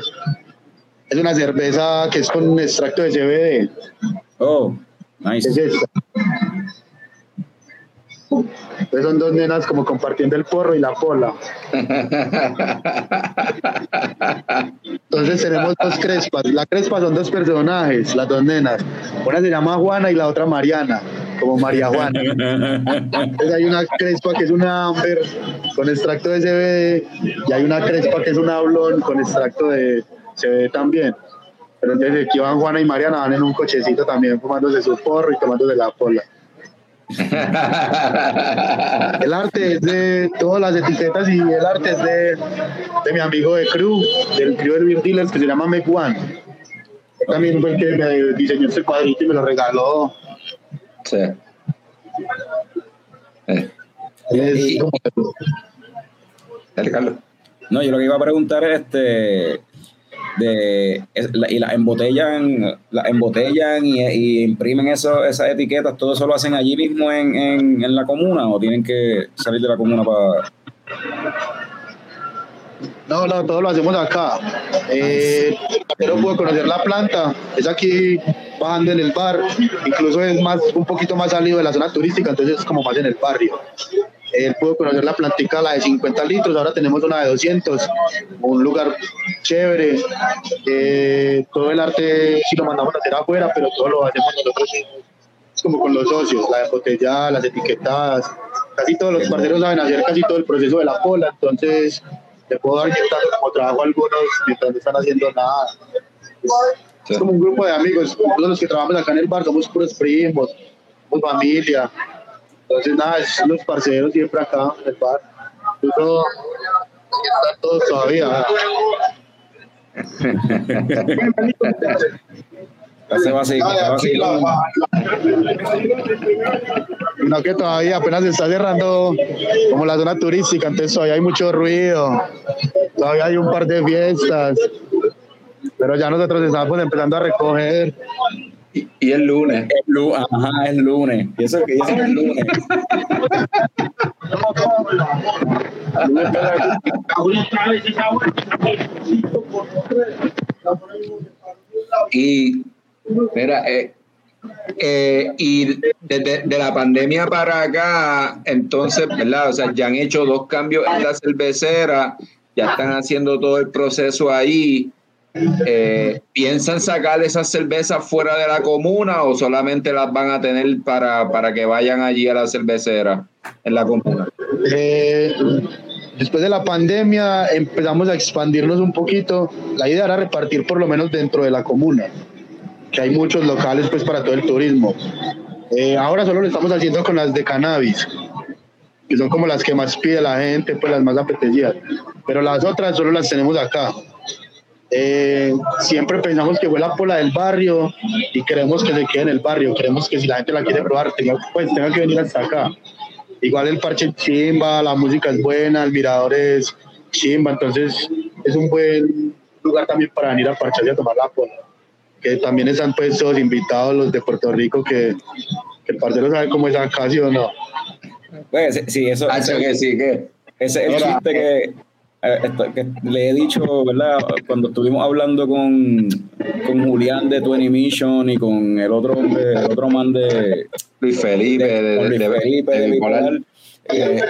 es una cerveza que es con extracto de CBD. Oh, nice. Es esta. Entonces son dos nenas como compartiendo el porro y la pola. Entonces tenemos dos crespas. La crespa son dos personajes, las dos nenas. Una se llama Juana y la otra Mariana, como María Juana. Entonces hay una crespa que es una amber con extracto de CBD y hay una crespa que es un hablón con extracto de CBD también. Pero entonces aquí van Juana y Mariana, van en un cochecito también fumándose su porro y tomándose la pola. El arte es de todas las etiquetas y el arte es de, de mi amigo de crew, del crew de Beer Dealers que se llama Meg One. Él También fue el que me diseñó este cuadrito y me lo regaló. Sí. Eh, Es dale, Carlos. No, yo lo que iba a preguntar es este de es- la- y las embotellan, las embotellan y, y imprimen eso, esas etiquetas, todo eso lo hacen allí mismo en, en, en la comuna o tienen que salir de la comuna para No, no, todo lo hacemos acá. Eh, pero puedo conocer la planta, es aquí bajando en el bar, incluso es más un poquito más salido de la zona turística, entonces es como más en el barrio. Él pudo conocer la plantica, la de 50 litros, ahora tenemos una de 200, un lugar chévere. Eh, todo el arte sí lo mandamos a hacer afuera, pero todo lo hacemos nosotros. Es como con los socios, la de botella, las etiquetadas. Casi todos los parceros saben hacer casi todo el proceso de la cola, entonces le puedo dar como trabajo a algunos mientras no están haciendo nada. Es como un grupo de amigos, todos los que trabajamos acá en el bar somos puros primos, somos familia. Entonces, nada, es los parceros siempre acá en el bar. Incluso están todos todavía. hacer así, así, No que todavía apenas se está cerrando como la zona turística, entonces todavía hay mucho ruido, todavía hay un par de fiestas, pero ya nosotros estamos empezando a recoger. Y, y el lunes. Es lu- Ajá, es lunes. Y eso que eso es lunes. Y, mira, eh, eh, y desde de la pandemia para acá, entonces, ¿verdad? O sea, ya han hecho dos cambios en la cervecera, ya están haciendo todo el proceso ahí. Eh, ¿Piensan sacar esas cervezas fuera de la comuna o solamente las van a tener para, para que vayan allí a la cervecera en la comuna? Eh, después de la pandemia empezamos a expandirnos un poquito. La idea era repartir por lo menos dentro de la comuna, que hay muchos locales pues para todo el turismo. Eh, ahora solo lo estamos haciendo con las de cannabis, que son como las que más pide la gente, pues las más apetecidas. Pero las otras solo las tenemos acá. Eh, siempre pensamos que fue la pola del barrio y queremos que se quede en el barrio. Queremos que si la gente la quiere probar, tenga, pues tenga que venir hasta acá. Igual el parche chimba, la música es buena, el mirador es chimba, entonces es un buen lugar también para venir a parchar y a tomar la pola. Que también están pues todos invitados los de Puerto Rico, que, que el parcero sabe cómo es acá, ¿sí o no? Pues sí, eso, Hacho ese, que sí, que ese es el chiste que, que le he dicho, ¿verdad? Cuando estuvimos hablando con, con Julián de Twenty Mission y con el otro hombre, el otro man de, Luis Felipe, de- de, de, Felipe, de. Bipolar, eh,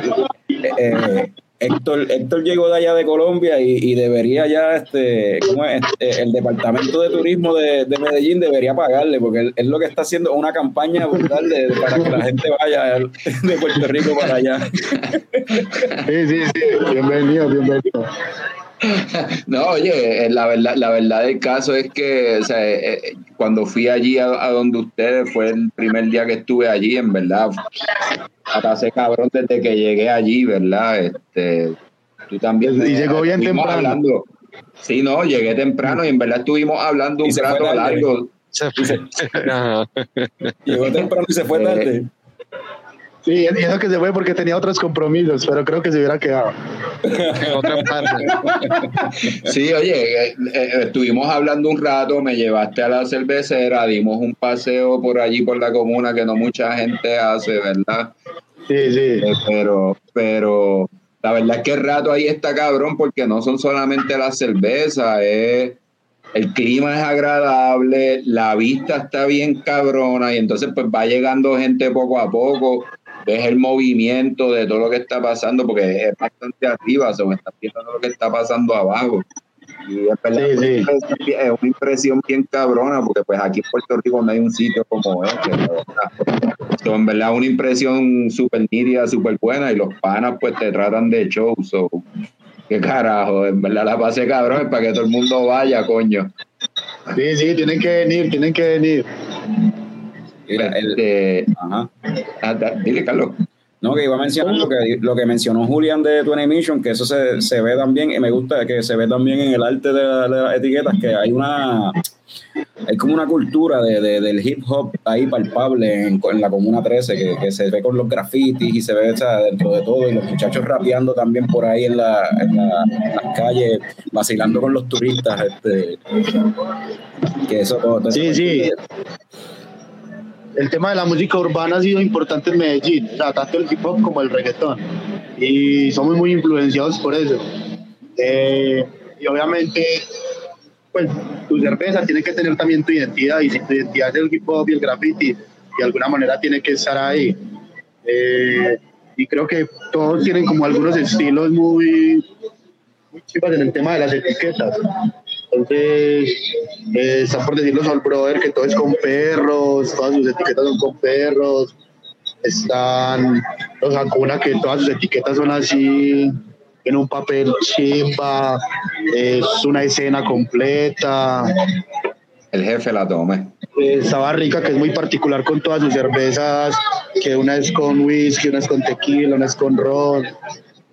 eh, Héctor, Héctor llegó de allá de Colombia y, debería ya, este, ¿cómo es? Este, el departamento de turismo de, de Medellín debería pagarle, porque él lo que está haciendo es una campaña brutal de, para que la gente vaya de Puerto Rico para allá. Sí, sí, sí, bienvenido, bienvenido. No, oye, eh, la verdad, la verdad del caso es que o sea, eh, eh, cuando fui allí a, a donde ustedes, fue el primer día que estuve allí, en verdad, atasé cabrón desde que llegué allí, ¿verdad? Este, tú también. Y llegó bien temprano. hablando. Sí, no, llegué temprano y en verdad estuvimos hablando un se rato largo. Se fue. Ajá. Llegó temprano y se fue Eh, tarde. Sí, y eso que se fue porque tenía otros compromisos, pero creo que se hubiera quedado. En otra parte. Sí, oye, eh, eh, estuvimos hablando un rato, me llevaste a la cervecera, dimos un paseo por allí por la comuna que no mucha gente hace, ¿verdad? Sí, sí. Eh, pero, pero la verdad es que el rato ahí está cabrón porque no son solamente las cervezas, es el clima es agradable, la vista está bien cabrona y entonces pues va llegando gente poco a poco. Ves el movimiento de todo lo que está pasando, porque es bastante arriba, se está viendo lo que está pasando abajo. Y es, verdad, Sí, sí. es una impresión bien cabrona, porque pues aquí en Puerto Rico no hay un sitio como este. So, en verdad, una impresión súper nítida, súper buena, y los panas pues te tratan de show. So, qué carajo, en verdad la pasé cabrón, para que todo el mundo vaya, coño. Sí, sí, tienen que venir, tienen que venir. Mira, el- Este, ajá. ah, dile, Carlos. No, que iba a mencionar lo que, lo que mencionó Julian de Twenty Mission, que eso se, se ve también, y me gusta que se ve también en el arte de, la- de las etiquetas, que hay una, hay como una cultura de, de- del hip hop ahí palpable en, en la Comuna 13, que, que se ve con los grafitis y se ve o sea, dentro de todo, y los muchachos rapeando también por ahí en, la, en, la- en las calles, vacilando con los turistas, este, que eso todo. todo Sí, eso- sí. El tema de la música urbana ha sido importante en Medellín, o sea, tanto el hip hop como el reggaetón. Y somos muy influenciados por eso. Eh, y obviamente, pues tu cerveza tiene que tener también tu identidad, y si tu identidad es el hip hop y el graffiti, de alguna manera tiene que estar ahí. Eh, y creo que todos tienen como algunos estilos muy, muy chivas en el tema de las etiquetas. Entonces, eh, están por decir los All Brother que todo es con perros, todas sus etiquetas son con perros. Están los Hakuna que todas sus etiquetas son así, en un papel chimba, es una escena completa. El jefe la tome. Eh, Estaba rica, que es muy particular con todas sus cervezas, que una es con whisky, una es con tequila, una es con ron.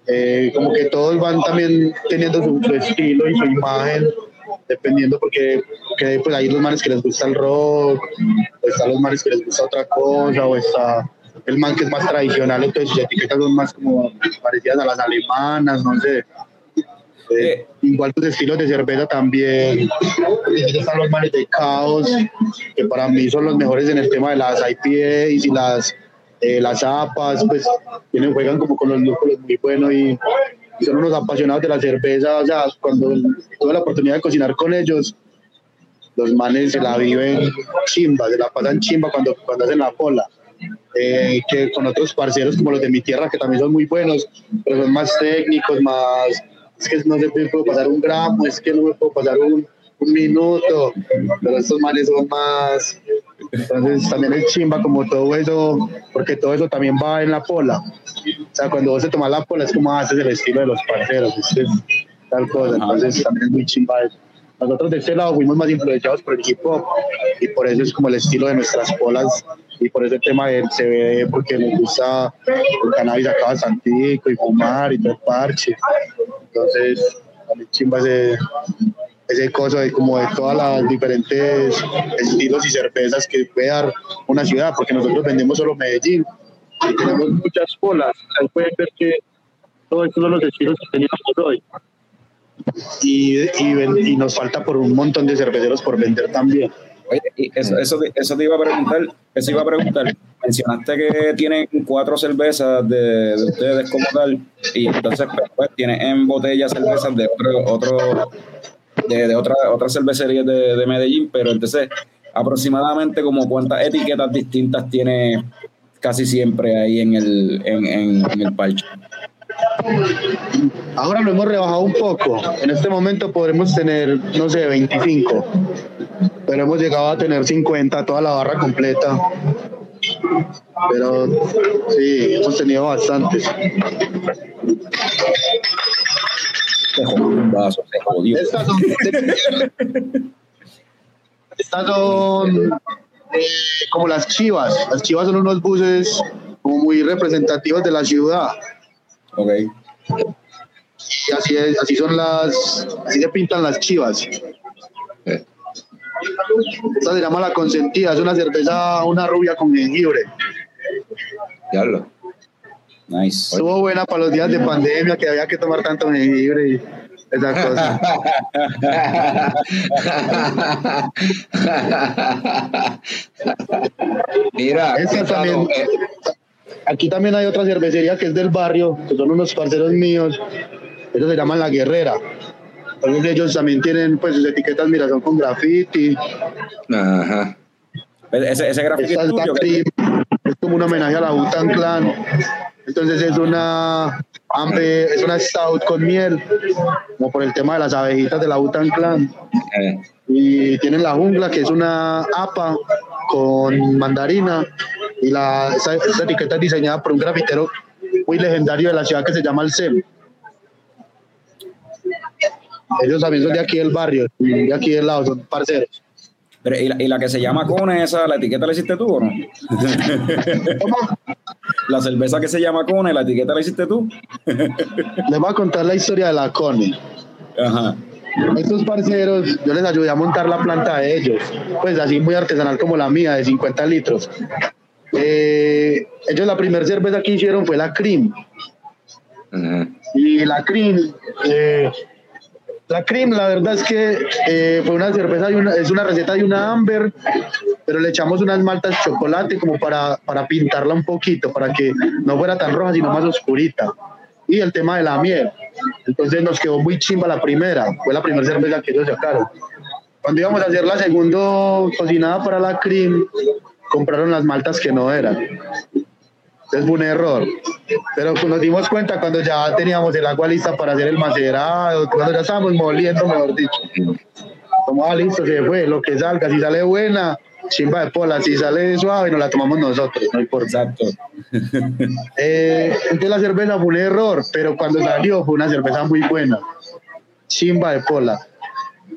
Eh, como que todos van también teniendo su, su estilo y su imagen, dependiendo porque, porque, pues hay los manes que les gusta el rock, o están los manes que les gusta otra cosa, o está el man que es más tradicional, entonces sus etiquetas son más como parecidas a las alemanas, no sé. Eh, igual tus estilos de cerveza también. Están los manes de caos, que para mí son los mejores en el tema de las IPAs y las eh, las APAs, pues tienen, juegan como con los lúpulos muy buenos y son unos apasionados de la cerveza. O sea, cuando tuve la oportunidad de cocinar con ellos, los manes se la viven chimba, se la pasan chimba cuando, cuando hacen la pola. Eh, que con otros parceros como los de mi tierra, que también son muy buenos, pero son más técnicos, más. Es que no se me puedo pasar un gramo, es que no me puedo pasar un, un minuto, pero estos manes son más. Entonces también es chimba como todo eso, porque todo eso también va en la pola. O sea, cuando vos te tomas la pola es como haces el estilo de los parceros, es tal cosa. Entonces también es muy chimba eso. Nosotros de este lado fuimos más influenciados por el hip hop y por eso es como el estilo de nuestras polas y por eso el tema del CBD, porque nos gusta el cannabis acá bastantico y fumar y todo el parche. Entonces, también chimba ese, ese coso de como de todas las diferentes estilos y cervezas que puede dar una ciudad, porque nosotros vendemos solo Medellín y tenemos muchas polas. Ahí pueden ver que todos estos son los estilos que teníamos hoy. Y, y, nos falta por un montón de cerveceros por vender también. Oye, y eso, eso, te- eso te iba a preguntar, eso iba a preguntar. Mencionaste que tienen cuatro cervezas de, de ustedes como tal, y entonces pues, pues, tienen en botella cervezas de otro, otro de, de otra, otras cervecerías de, de Medellín, pero entonces aproximadamente como cuántas etiquetas distintas tiene casi siempre ahí en el, en el parche. Ahora lo hemos rebajado un poco. En este momento podremos tener, no sé, 25. Pero hemos llegado a tener 50, toda la barra completa. Pero sí, hemos tenido bastantes. Se jodió un vaso, se jodió. Estas son, estas son eh, como las chivas. Las chivas son unos buses como muy representativos de la ciudad. Ok. Y así es, así son las, así se pintan las chivas. Esta se llama la consentida, es una cerveza, una rubia con jengibre. diablo. Nice. Estuvo buena para los días de pandemia que había que tomar tanto jengibre y esa cosa. Mira, Esta también- eh, Aquí también hay otra cervecería que es del barrio, que son unos parceros míos. Ellos se llaman La Guerrera. Entonces ellos también tienen pues sus etiquetas, mira, son con graffiti. ajá. Ese, ese Esta es tuyo. que- es como un homenaje a la Butan Clan. Entonces es una ambe, es una stout con miel, como por el tema de las abejitas de la Butan Clan. Y tienen la jungla, que es una APA con mandarina. Y la, esa, etiqueta es diseñada por un grafitero muy legendario de la ciudad que se llama Alcem. Ellos también son de aquí del barrio, de aquí del lado, son parceros. Pero, ¿y, la, y la que se llama Cone, esa, la etiqueta la hiciste tú o no? La cerveza que se llama Cone, la etiqueta la hiciste tú. Les voy a contar la historia de la Cone. Ajá. Estos parceros, yo les ayudé a montar la planta de ellos, pues así muy artesanal como la mía, de 50 litros. Eh, ellos la primera cerveza que hicieron fue la Cream. Y la Cream, eh, la Cream, la verdad es que eh, fue una cerveza, es una receta de una Amber, pero le echamos unas maltas chocolate como para, para pintarla un poquito, para que no fuera tan roja, sino más oscurita. Y el tema de la miel. Entonces nos quedó muy chimba la primera, fue la primera cerveza que ellos sacaron. Cuando íbamos a hacer la segunda cocinada para la Cream, compraron las maltas que no eran. Entonces fue un error. Pero nos dimos cuenta cuando ya teníamos el agua lista para hacer el macerado, cuando ya estábamos moliendo, mejor dicho. Como, ah, listo, se fue, lo que salga, si sale buena, chimba de pola, si sale suave, nos la tomamos nosotros, no importa. Eh, entonces la cerveza fue un error, pero cuando salió fue una cerveza muy buena. Chimba de pola.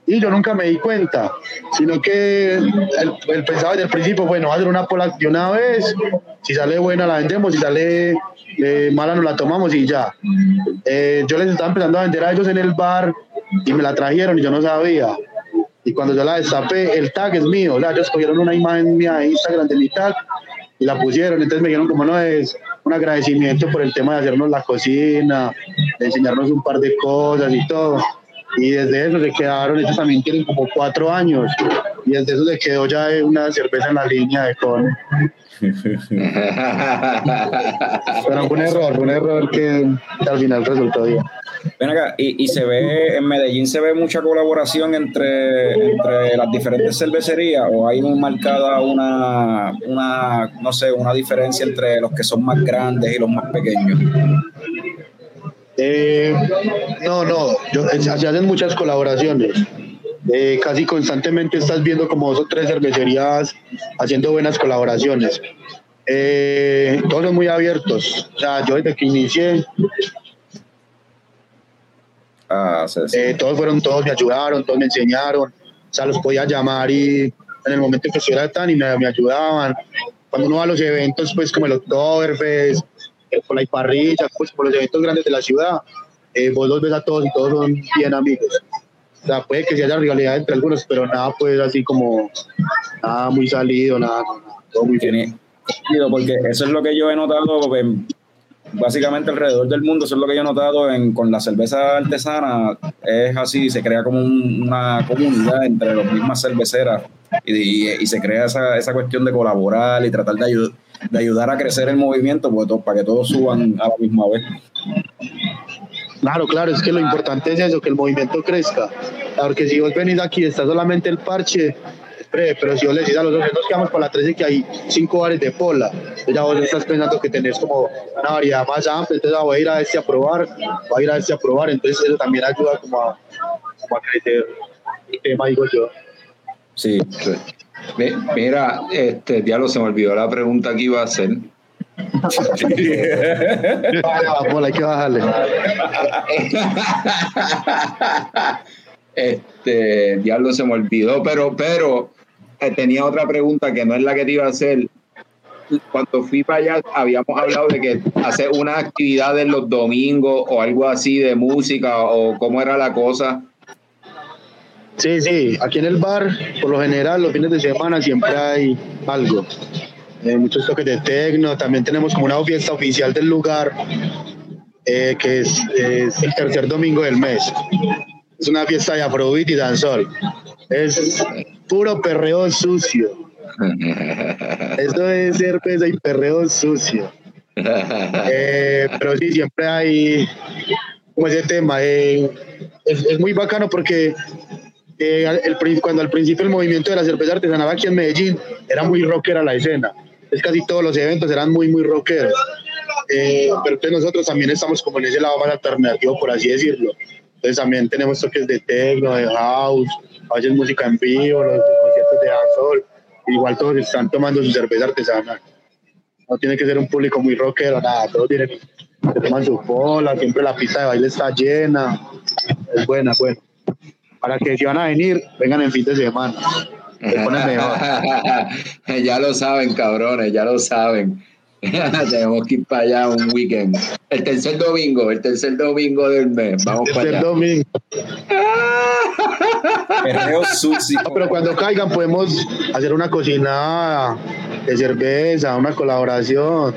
Y yo nunca me di cuenta, sino que el pensaba desde el principio, bueno, hacer una pola de una vez, si sale buena la vendemos, si sale eh, mala nos la tomamos y ya. Eh, yo les estaba empezando a vender a ellos en el bar y me la trajeron y yo no sabía. Y cuando yo la destapé, el tag es mío, o ellos cogieron una imagen mía de Instagram de mi tag y la pusieron. Entonces me dijeron, como no es un agradecimiento por el tema de hacernos la cocina, de enseñarnos un par de cosas y todo. Y desde eso se quedaron, ellos también tienen como cuatro años. Y desde eso se quedó ya una cerveza en la línea de Cone. Pero fue un error, fue un error que al final resultó bien. Ven acá, y, y se ve, en Medellín se ve mucha colaboración entre, entre las diferentes cervecerías o hay muy marcada una, una, no sé, una diferencia entre los que son más grandes y los más pequeños. Eh, no, no, yo, se hacen muchas colaboraciones. Eh, casi constantemente estás viendo como dos o tres cervecerías haciendo buenas colaboraciones. Eh, todos son muy abiertos. O sea, yo desde que inicié, Ah, sí, sí. eh, todos fueron, todos me ayudaron, todos me enseñaron. O sea, los podía llamar y en el momento que estuviera tan y me, me ayudaban. Cuando uno va a los eventos, pues como el Oktoberfest, eh, con la parrilla, pues por los eventos grandes de la ciudad, eh, vos los ves a todos y todos son bien amigos. O sea, puede que se haya rivalidad entre algunos, pero nada pues así como, nada muy salido, nada, todo muy bien. Porque eso es lo que yo he notado en- básicamente alrededor del mundo, eso es lo que yo he notado en, con la cerveza artesana, es así, se crea como un- una comunidad entre las mismas cerveceras y, y- y se crea esa, esa cuestión de colaborar y tratar de, ayu- de ayudar a crecer el movimiento pues, para que todos suban a la misma vez. Claro, claro, es que lo importante es eso, que el movimiento crezca. Porque si vos venís aquí y está solamente el parche, pero si vos le decís a los dos, nos quedamos por la 13 que hay cinco bares de pola, entonces ya vos estás pensando que tenés como una variedad más amplia, entonces ah, voy a ir a este a probar, voy a ir a este a probar, entonces eso también ayuda como a, como a crecer el tema, digo yo. Sí, Sí. Mi- Mira, este diablo se me olvidó la pregunta que iba a hacer. Hay que bajarle. este diablo se me olvidó, pero, pero eh, tenía otra pregunta que no es la que te iba a hacer. Cuando fui para allá, habíamos hablado de que hacer una actividad en los domingos o algo así de música o cómo era la cosa. Sí, sí, aquí en el bar, por lo general, los fines de semana siempre hay algo. Eh, muchos toques de tecno, también tenemos como una fiesta oficial del lugar, eh, que es, el tercer domingo del mes. Es una fiesta de afrobeat y dancehall. Es puro perreo sucio. Eso es cerveza y perreo sucio. Eh, pero sí, siempre hay como ese tema. eh, es muy bacano porque el, cuando al principio el movimiento de la cerveza artesanal aquí en Medellín era muy rockera la escena. es casi todos los eventos eran muy, muy rockeros. Eh, pero entonces nosotros también estamos como en ese lado más alternativo, por así decirlo. Entonces también tenemos toques de techno, de house, a veces música en vivo, los conciertos de dancehall. Igual todos están tomando su cerveza artesanal. No tiene que ser un público muy rockero, nada, todos tienen, se toman su bola, siempre la pista de baile está llena. Es buena, buena. Para que si van a venir, vengan en fin de semana. Ya lo saben, cabrones, ya lo saben. Tenemos que ir para allá un weekend. El tercer domingo, el tercer domingo del mes. Vamos para Este allá. domingo. Perreo sushi. No, pero cuando caigan podemos hacer una cocinada de cerveza, una colaboración,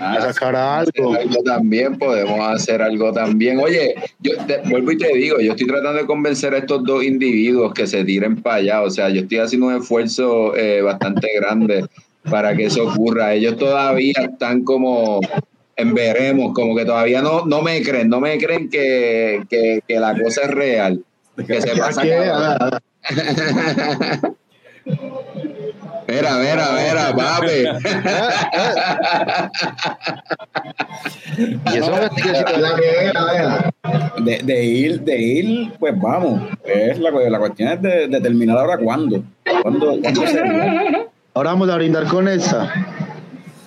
Ah, a sacar algo. algo también, podemos hacer algo también. Oye, yo te- vuelvo y te digo, yo estoy tratando de convencer a estos dos individuos que se tiren para allá. O sea, yo estoy haciendo un esfuerzo eh, bastante grande para que eso ocurra. Ellos todavía están como en veremos, como que todavía no, no me creen, no me creen que, que, que la cosa es real. Que se pasa ah, Mira, mira, mira, papi. Y eso es la que era, era. De, de ir, de ir, pues vamos. Es la, la cuestión es de, de terminar ahora cuándo. ¿Cuándo, cuándo sería? Ahora vamos a brindar con esta.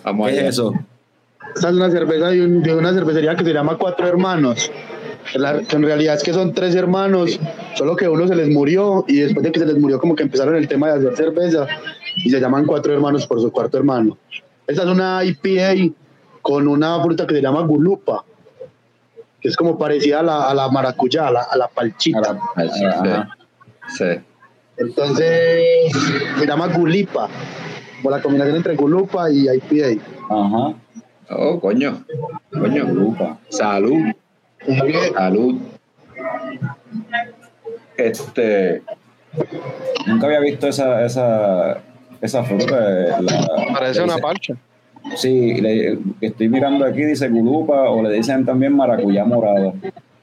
Vamos ¿Qué es allá. eso? Esta es una cerveza de, un- de una cervecería que se llama Cuatro Hermanos. La- que en realidad es que son tres hermanos, solo que uno se les murió y después de que se les murió como que empezaron el tema de hacer cerveza y se llaman Cuatro Hermanos por su cuarto hermano. Esta es una IPA con una fruta que se llama gulupa, que es como parecida a la, a la maracuyá, a la, a la palchita. A la- Ah, sí. Sí. Entonces se llama gulipa, como la combinación entre gulupa y IPA. Ajá. Oh, coño. Coño. Lupa. Salud. Salud. Este. Nunca había visto esa, esa, esa fruta. eh, la- Parece una parcha. Sí, le- estoy mirando aquí, dice gulupa o le dicen también maracuyá morada.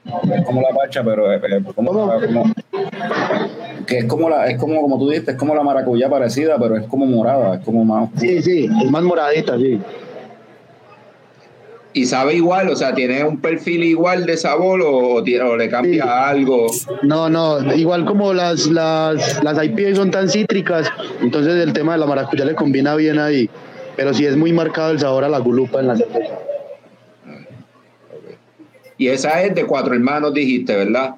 Es como la parcha, pero es, es como, que es como la, es como, como tú dijiste, es como la maracuyá parecida, pero es como morada, es como más Sí, sí, es más moradita, sí. ¿Y sabe igual? O sea, ¿tiene un perfil igual de sabor o, o tiene- o le cambia Sí. algo? No, no, igual como las, las, las IPA son tan cítricas, entonces el tema de la maracuyá le combina bien ahí. Pero sí es muy marcado el sabor a la gulupa en la cerveza. Y esa es de cuatro hermanos, dijiste, ¿verdad?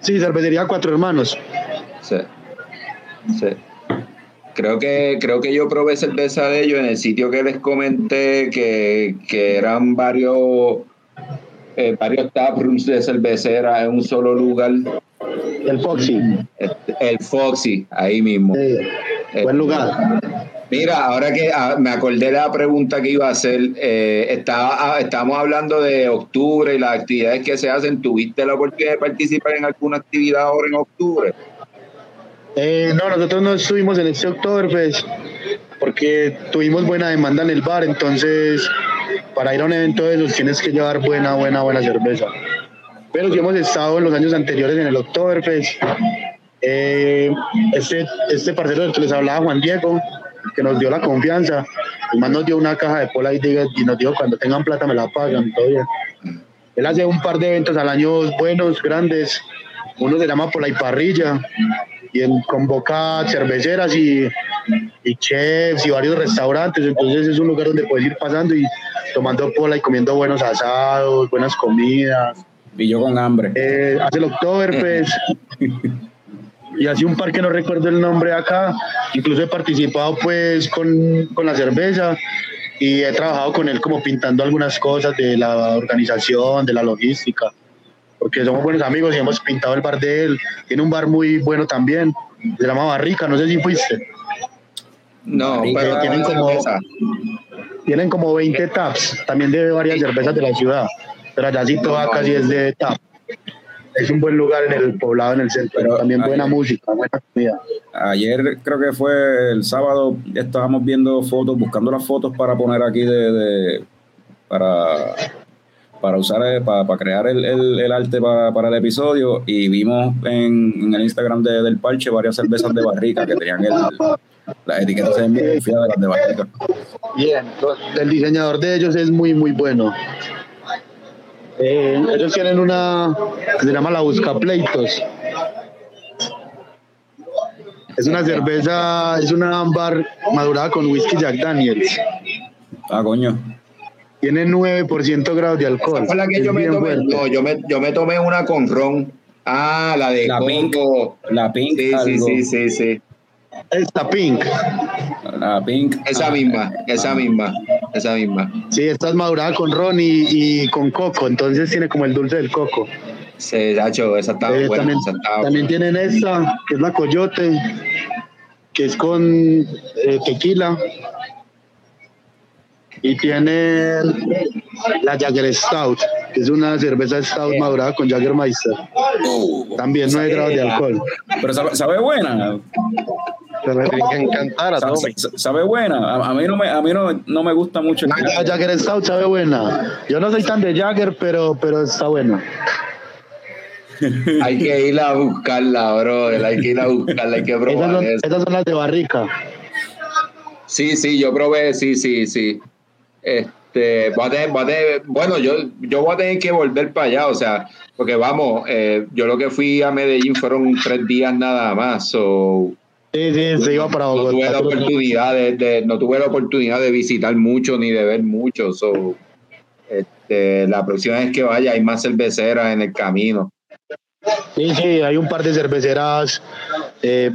Sí, cervecería Cuatro Hermanos. Sí. Sí. Creo que, creo que yo probé cerveza de ellos en el sitio que les comenté que, que eran varios eh, varios taprooms de cervecera en un solo lugar. El Foxy. Este, El Foxy, ahí mismo. Sí, buen lugar. Mira, ahora que ah, me acordé de la pregunta que iba a hacer, eh, estaba, ah, estábamos hablando de octubre y las actividades que se hacen. ¿Tuviste la oportunidad de participar en alguna actividad ahora en octubre? Eh, no, nosotros no estuvimos en este Oktoberfest porque tuvimos buena demanda en el bar, entonces para ir a un evento de esos tienes que llevar buena, buena, buena cerveza. Pero sí hemos estado en los años anteriores en el Oktoberfest. Eh, este, este parcero del que les hablaba, Juan Diego, que nos dio la confianza, y más nos dio una caja de pola y, diga- y nos dijo cuando tengan plata me la pagan, todo bien. Él hace un par de eventos al año buenos, grandes. Uno se llama Pola y Parrilla y en, convoca cerveceras y, y chefs y varios restaurantes. Entonces es un lugar donde puedes ir pasando y tomando pola y comiendo buenos asados, buenas comidas. Y yo con hambre. Eh, hace el Oktoberfest y así un par que no recuerdo el nombre acá. Incluso he participado pues con, con la cerveza y he trabajado con él como pintando algunas cosas de la organización, de la logística, porque somos buenos amigos y hemos pintado el bar de él. Tiene un bar muy bueno también, se llama Barrica, no sé si fuiste. No, pero tienen como-. Tienen como 20 taps, también de varias cervezas de la ciudad, pero allá sí toda casi es de tap. Es un buen lugar en el poblado, en el centro, Pero también buena música, buena comida. Ayer creo que fue el sábado, estábamos viendo fotos, buscando las fotos para poner aquí de, de- para, para usar eh, para, para crear el, el- el arte para, para el episodio y vimos en, en el Instagram de- del parche varias cervezas de barrica que tenían el, las etiquetas de las de barrica. Bien, el diseñador de ellos es muy, muy bueno. Eh, ellos tienen una que se llama la Buscapleitos. Es una cerveza, es una ámbar madurada con whisky Jack Daniels. Ah, coño. Tiene 9% grados de alcohol. La que yo me tomé. No, yo me, yo me tomé una con ron. Ah, la de La pink. coco. La pink, Sí, sí, sí, sí, sí. Esta pink. La pink. Esa ah, misma, esa misma, esa misma. Sí, esta es madurada con ron y, y con coco, entonces tiene como el dulce del coco. Sí, Nacho, esa estaba Eh, buena. también, esa estaba también buena. tienen esta, que es la Coyote, que es con eh, tequila. Y tienen la Jagger Stout, que es una cerveza Stout madurada con Jaggermeister. También 9 grados de alcohol. Pero sabe, sabe buena. Tiene que encantar a Sabe, Tommy. sabe buena. A, a mí no me a mí no, no me gusta mucho. el- La Jagger Stout sabe buena. Yo no soy tan de Jagger, pero, pero está buena. Hay que ir a buscarla, bro. Hay que ir a buscarla, hay que Esas probar son, eso. esas son las de barrica. Sí, sí, yo probé, sí, sí, sí. Este, voy a tener- voy a tener- bueno, yo, yo voy a tener que volver para allá, o sea, porque vamos, eh, yo lo que fui a Medellín fueron tres días nada más, so, Sí, sí, se iba para no tuve la Bogotá. oportunidad de, de- no tuve la oportunidad de visitar mucho ni de ver mucho, so, este, la próxima vez que vaya hay más cerveceras en el camino. Sí, sí, hay un par de cerveceras. eh,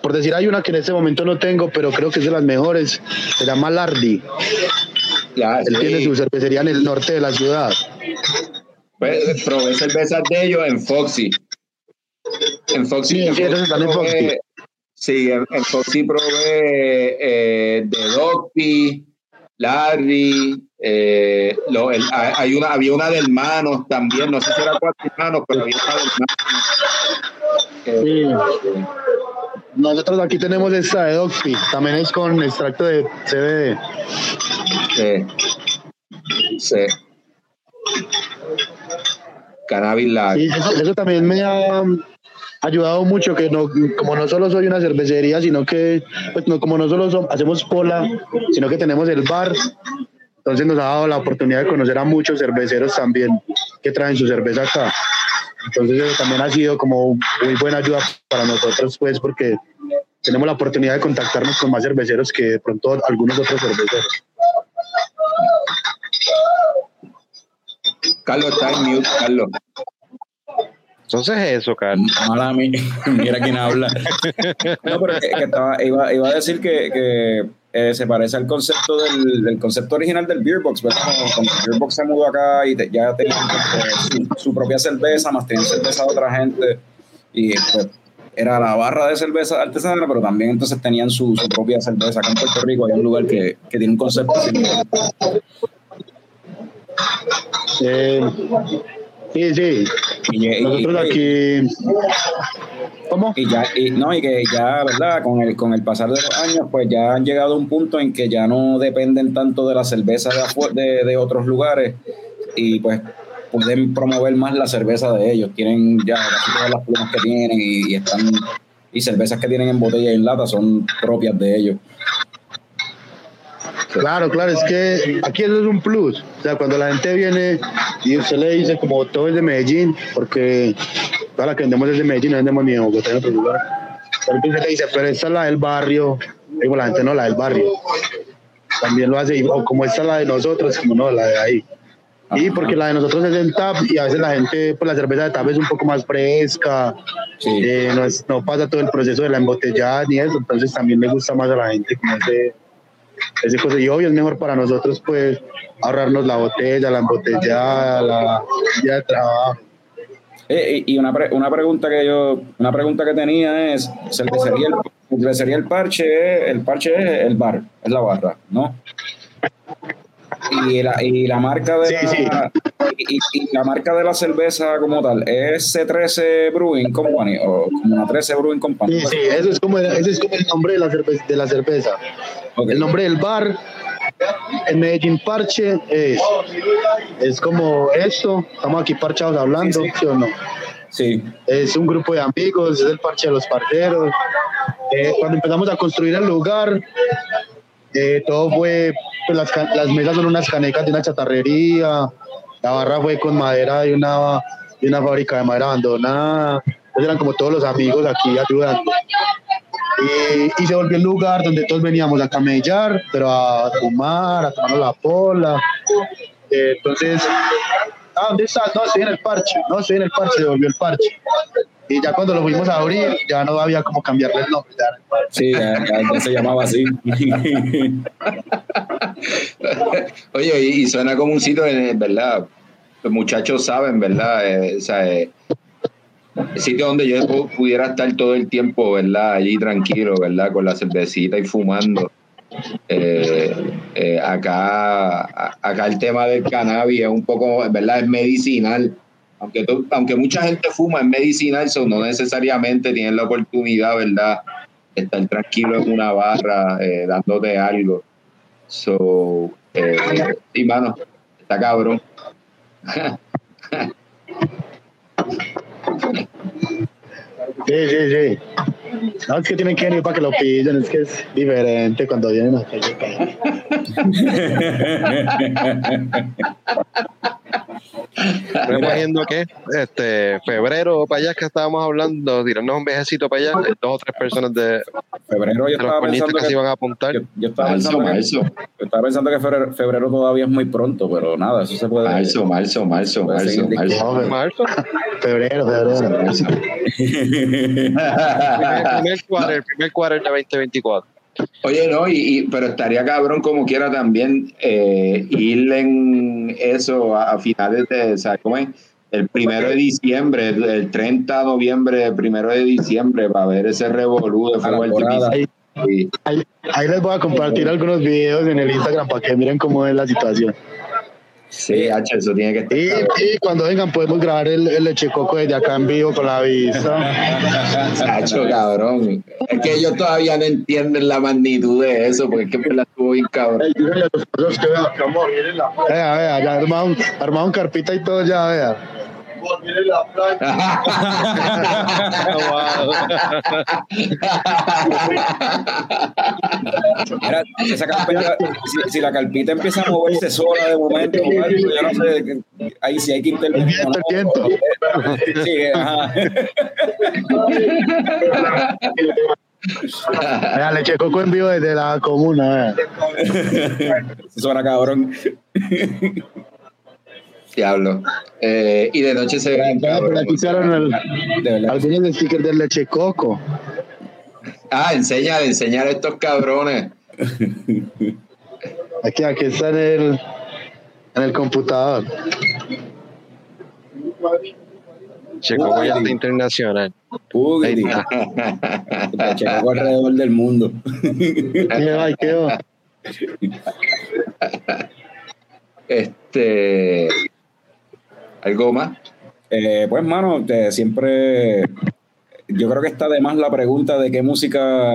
por decir, hay una que en este momento no tengo, pero creo que es de las mejores. Se llama Lardi. Ya, Él sí, tiene su cervecería en el norte de la ciudad. pues, probé cervezas de ellos en Foxy. En Foxy, Sí, en sí, esos están en Foxy. Sí, en, en Foxy probé eh, de Dogby, Larry, eh, lo- el- hay una, había una de hermanos también, no sé si era cuatro hermanos, pero había una de hermanos. Eh, Nosotros aquí tenemos esta de Dogpy. También es con extracto de CBD. eh, sí. Cannabis. Sí, eso, eso también me ha ayudado mucho, que no, como no solo soy una cervecería, sino que, pues no, como no solo hacemos pola, sino que tenemos el bar, entonces nos ha dado la oportunidad de conocer a muchos cerveceros también que traen su cerveza acá. Entonces eso también ha sido como muy buena ayuda para nosotros, pues, porque tenemos la oportunidad de contactarnos con más cerveceros que de pronto algunos otros cerveceros. Carlos está en mute, Carlos. Entonces eso, Carlos. Mala mí, mira quién habla. No, pero que, que estaba, iba, iba a decir que, que eh, se parece al concepto del, del concepto original del Beer Box, ¿verdad? Cuando, cuando el Beer Box se mudó acá y te- ya tenían eh, su, su propia cerveza, más tenían cerveza de otra gente, y pues era la barra de cerveza artesana, pero también entonces tenían su, su propia cerveza. Acá en Puerto Rico hay un lugar que, que tiene un concepto similar. Eh, sí, sí. Y, y- Nosotros y- aquí... ¿Cómo? y ya y, no y que ya verdad con el con el pasar de los años pues ya han llegado a un punto en que ya no dependen tanto de la cerveza de, de, de otros lugares y pues pueden promover más la cerveza de ellos tienen ya casi todas las plumas que tienen y, y están y cervezas que tienen en botella y en lata son propias de ellos Claro, claro, es que aquí eso es un plus. O sea, cuando la gente viene y usted le dice como todo es de Medellín, porque la que vendemos es de Medellín, no vendemos ni de Bogotá ni en otro lugar. Pero entonces le dice, pero esta es la del barrio. Digo, la gente no, la del barrio. También lo hace, o como esta es la de nosotros, como no, la de ahí. Y porque la de nosotros es en tap y a veces la gente, pues la cerveza de tap es un poco más fresca, sí eh, no, es- no pasa todo el proceso de la embotellada ni eso, entonces también le gusta más a la gente como ese, ese cosa. Y obvio es mejor para nosotros pues ahorrarnos la botella, la embotellada, la de trabajo. Eh, y una, una pregunta que yo una pregunta que tenía es cervecería el, cervecería el parche el parche es el bar es la barra no y la, y la marca de Sí, la, Y, y la marca de la cerveza como tal es C13 Brewing Company o como una 13 Brewing Company Sí, sí, eso es como, ese es como el nombre de la cerveza. De la cerveza. Ok. El nombre del bar en Medellín Parche es, es como esto, estamos aquí parchados hablando, ¿sí, o no? Sí, Es un grupo de amigos, es el parche de los parceros. Eh, cuando empezamos a construir el lugar, eh, todo fue, pues las, las mesas son unas canecas de una chatarrería, la barra fue con madera de una, de una fábrica de madera abandonada, entonces eran como todos los amigos aquí ayudando. Y, se volvió el lugar donde todos veníamos a camellar, pero a fumar, a tomarnos la pola. Eh, entonces, ah, ¿dónde estás? No, estoy en el parche, no, estoy en el parche, se volvió el parche. Y ya cuando lo fuimos a abrir, ya no había como cambiarle el nombre. ya sí, ya, ya- ya se llamaba así. Oye, y, y suena como un sitio, en ¿verdad? Los muchachos saben, ¿verdad? Eh, o sea, eh, el sitio donde yo pu- pudiera estar todo el tiempo, ¿verdad? Allí tranquilo, ¿verdad? Con la cervecita y fumando. Eh, eh, acá, acá el tema del cannabis es un poco, ¿verdad? Es medicinal. Aunque, tú- aunque mucha gente fuma, es medicinal, so no necesariamente tienen la oportunidad, ¿verdad? De estar tranquilo en una barra, eh, dándote algo. So, eh, sí, mano, está cabrón. Sí, sí, sí. No, es que tienen que venir para que lo pillen, es que es diferente cuando vienen aquí. Me imagino que este febrero para allá que estábamos hablando, tirarnos un viajecito para allá, dos o tres personas de, febrero yo de los estaba cornistas pensando que se que, iban a apuntar. yo, yo estaba Marzo, pensando que, marzo, yo estaba pensando que febrero, febrero todavía es muy pronto, pero nada, eso se puede. marzo, marzo, marzo, marzo, marzo. Marzo, febrero, febrero. marzo. primer, primer quarter, primer quarter de 2024. Oye, no, y, y- pero estaría cabrón como quiera también eh, ir en eso a, a finales de, o sea, ¿cómo es? El primero de diciembre, el, el 30 de noviembre, el primero de diciembre, para ver ese revolú de fuego artificial. Ahí les voy a compartir algunos videos en el Instagram para que miren cómo es la situación. Sí, H, eso tiene que estar. Y, cuando vengan podemos grabar el, el leche coco desde acá en vivo con la vista. Sacho, cabrón. Es que ellos todavía no entienden la magnitud de eso, porque es que me la estuvo bien cabrón. Vea, vea, ya armaron, armaron carpita y todo ya, vea. Mira, esa carpeta, si, si la carpita empieza a moverse sola de momento, o algo, yo no sé, ahí sí hay que intervenir. El viento, el viento. Sí, ajá. Vea, leche coco en vivo desde la comuna, suena cabrón. Diablo. Eh, y de noche se ve bien Vea, por aquí hicieron el- De verdad. algunos stickers del leche coco. Ah, enseñar, enseñar a estos cabrones. Aquí, aquí está en el, en el computador. Checo ya está internacional. Uy, Ahí está. checo alrededor del mundo. ¿Qué va? ¿Qué va? Este. ¿Algo más? Eh, pues, mano, te- siempre. Yo creo que está de más la pregunta de qué música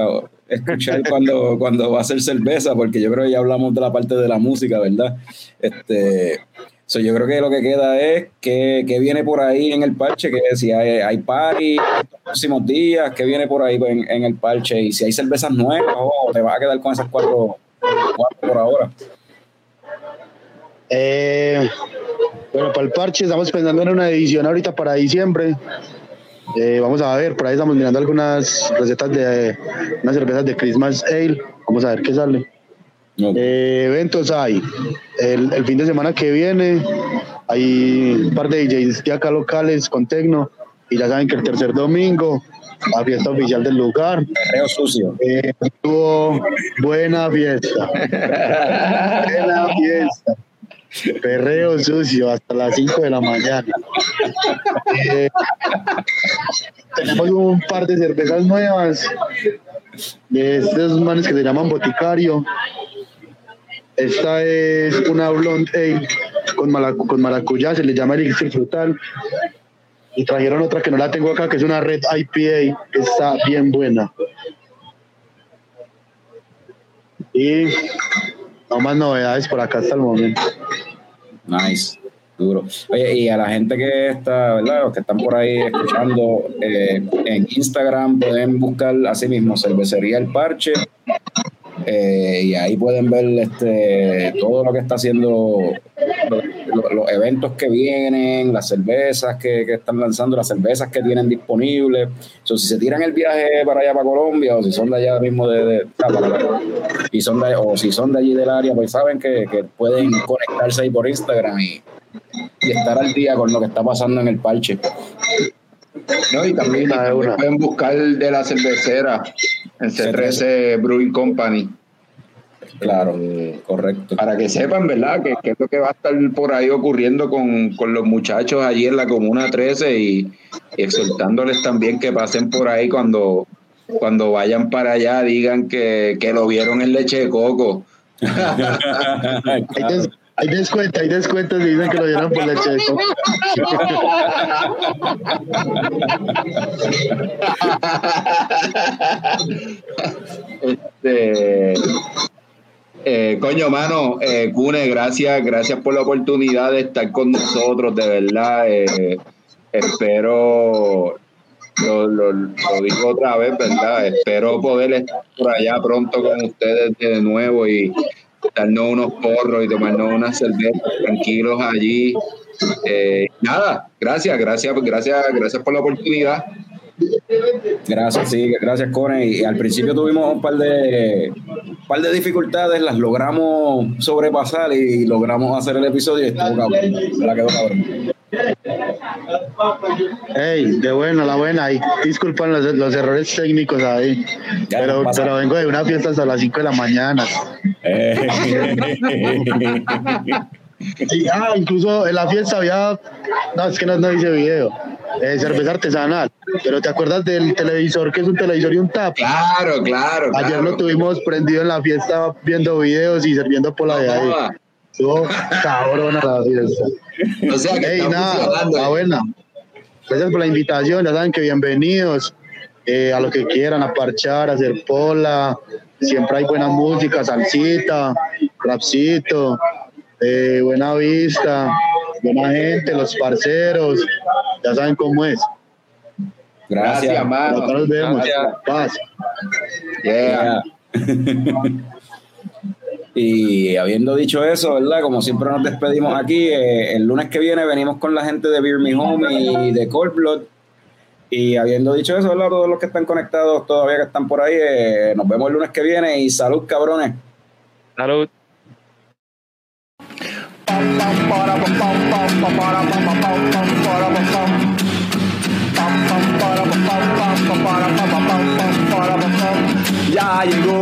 escuchar cuando, cuando va a hacer cerveza, porque yo creo que ya hablamos de la parte de la música, ¿verdad? Este. so, yo creo que lo que queda es que, que viene por ahí en el parche, que si hay, hay party estos próximos días, que viene por ahí en, en el parche, y si hay cervezas nuevas, o te vas a quedar con esas cuatro, cuatro por ahora. Eh, bueno, para el parche estamos pensando en una edición ahorita para diciembre. Eh, vamos a ver, por ahí estamos mirando algunas recetas de unas cervezas de Christmas Ale. Vamos a ver qué sale. No. Eh, eventos hay. El, el fin de semana que viene hay un par de DJs de acá locales con Tecno. Y ya saben que el tercer domingo, la fiesta oficial del lugar. Perreo sucio. Eh, tuvo buena fiesta. buena fiesta. Perreo sucio hasta las 5 de la mañana. Eh, tenemos un par de cervezas nuevas de estos manes que se llaman Boticario. Esta es una blonde con, con maracuyá, se le llama elixir frutal. Y trajeron otra que no la tengo acá, que es una red IPA, que está bien buena. Y no más novedades por acá hasta el momento. Nice, duro. Oye, y a la gente que está, ¿verdad? Los que están por ahí escuchando, eh, en Instagram pueden buscar así mismo Cervecería El Parche. Eh, y ahí pueden ver este todo lo que está haciendo, lo- lo- los eventos que vienen, las cervezas que, que están lanzando, las cervezas que tienen disponibles. Si se tiran el viaje para allá, para Colombia, o si son de allá mismo de, y son o si son de allí del área, pues saben que, que pueden conectarse ahí por Instagram y, y estar al día con lo que está pasando en el parche. No, y también, de una. pueden buscar de la cervecera en C13 Brewing Company. Claro, Eh, correcto. para que sepan, ¿verdad? Que, que es lo que va a estar por ahí ocurriendo con, con los muchachos allí en la Comuna 13 y, y exhortándoles también que pasen por ahí cuando, cuando vayan para allá, digan que, que lo vieron en leche de coco. Des- hay descuentos, hay descuentos y dicen que lo dieron por leche de coco. Este, eh, coño, mano, eh, Cune, gracias, gracias por la oportunidad de estar con nosotros, de verdad. eh, espero, lo, lo- lo digo otra vez, ¿verdad? Espero poder estar por allá pronto con ustedes de nuevo y darnos unos porros y tomarnos unas cervezas tranquilos allí. Eh, nada, gracias, gracias, gracias, gracias por la oportunidad. Gracias, sí, gracias, Cone. Y al principio tuvimos un par de, par de dificultades, las logramos sobrepasar y logramos hacer el episodio y estuvo cabrón. La quedó cabrón. Hey, de buena, la buena. Ahí disculpan los, los errores técnicos ahí. Ya, Pero, no pero vengo de una fiesta hasta las 5 de la mañana. Eh, Sí, ah, incluso en la fiesta había. No, es que no, no hice video. Eh, cerveza artesanal. Pero ¿te acuerdas del televisor que es un televisor y un tap? Claro, claro. Ayer claro. lo tuvimos prendido en la fiesta viendo videos y sirviendo por la de ahí. Estuvo cabrona la fiesta. O sea que Ey, está nada, funcionando. está buena. Gracias por la invitación, ya saben que bienvenidos eh, a lo que quieran, a parchar, a hacer pola. Siempre hay buena música, salsita, rapcito, eh, buena vista, buena gente, los parceros. Ya saben cómo es. gracias. Gracias, mano. Nos vemos. Gracias. Paz. Yeah. Y habiendo dicho eso, ¿verdad? Como siempre nos despedimos aquí, eh, el lunes que viene venimos con la gente de Beer Me Home y de Cold Blood. Y habiendo dicho eso, ¿verdad? Todos los que están conectados todavía que están por ahí, eh, nos vemos el lunes que viene y salud, cabrones. Salud. Ya llegó,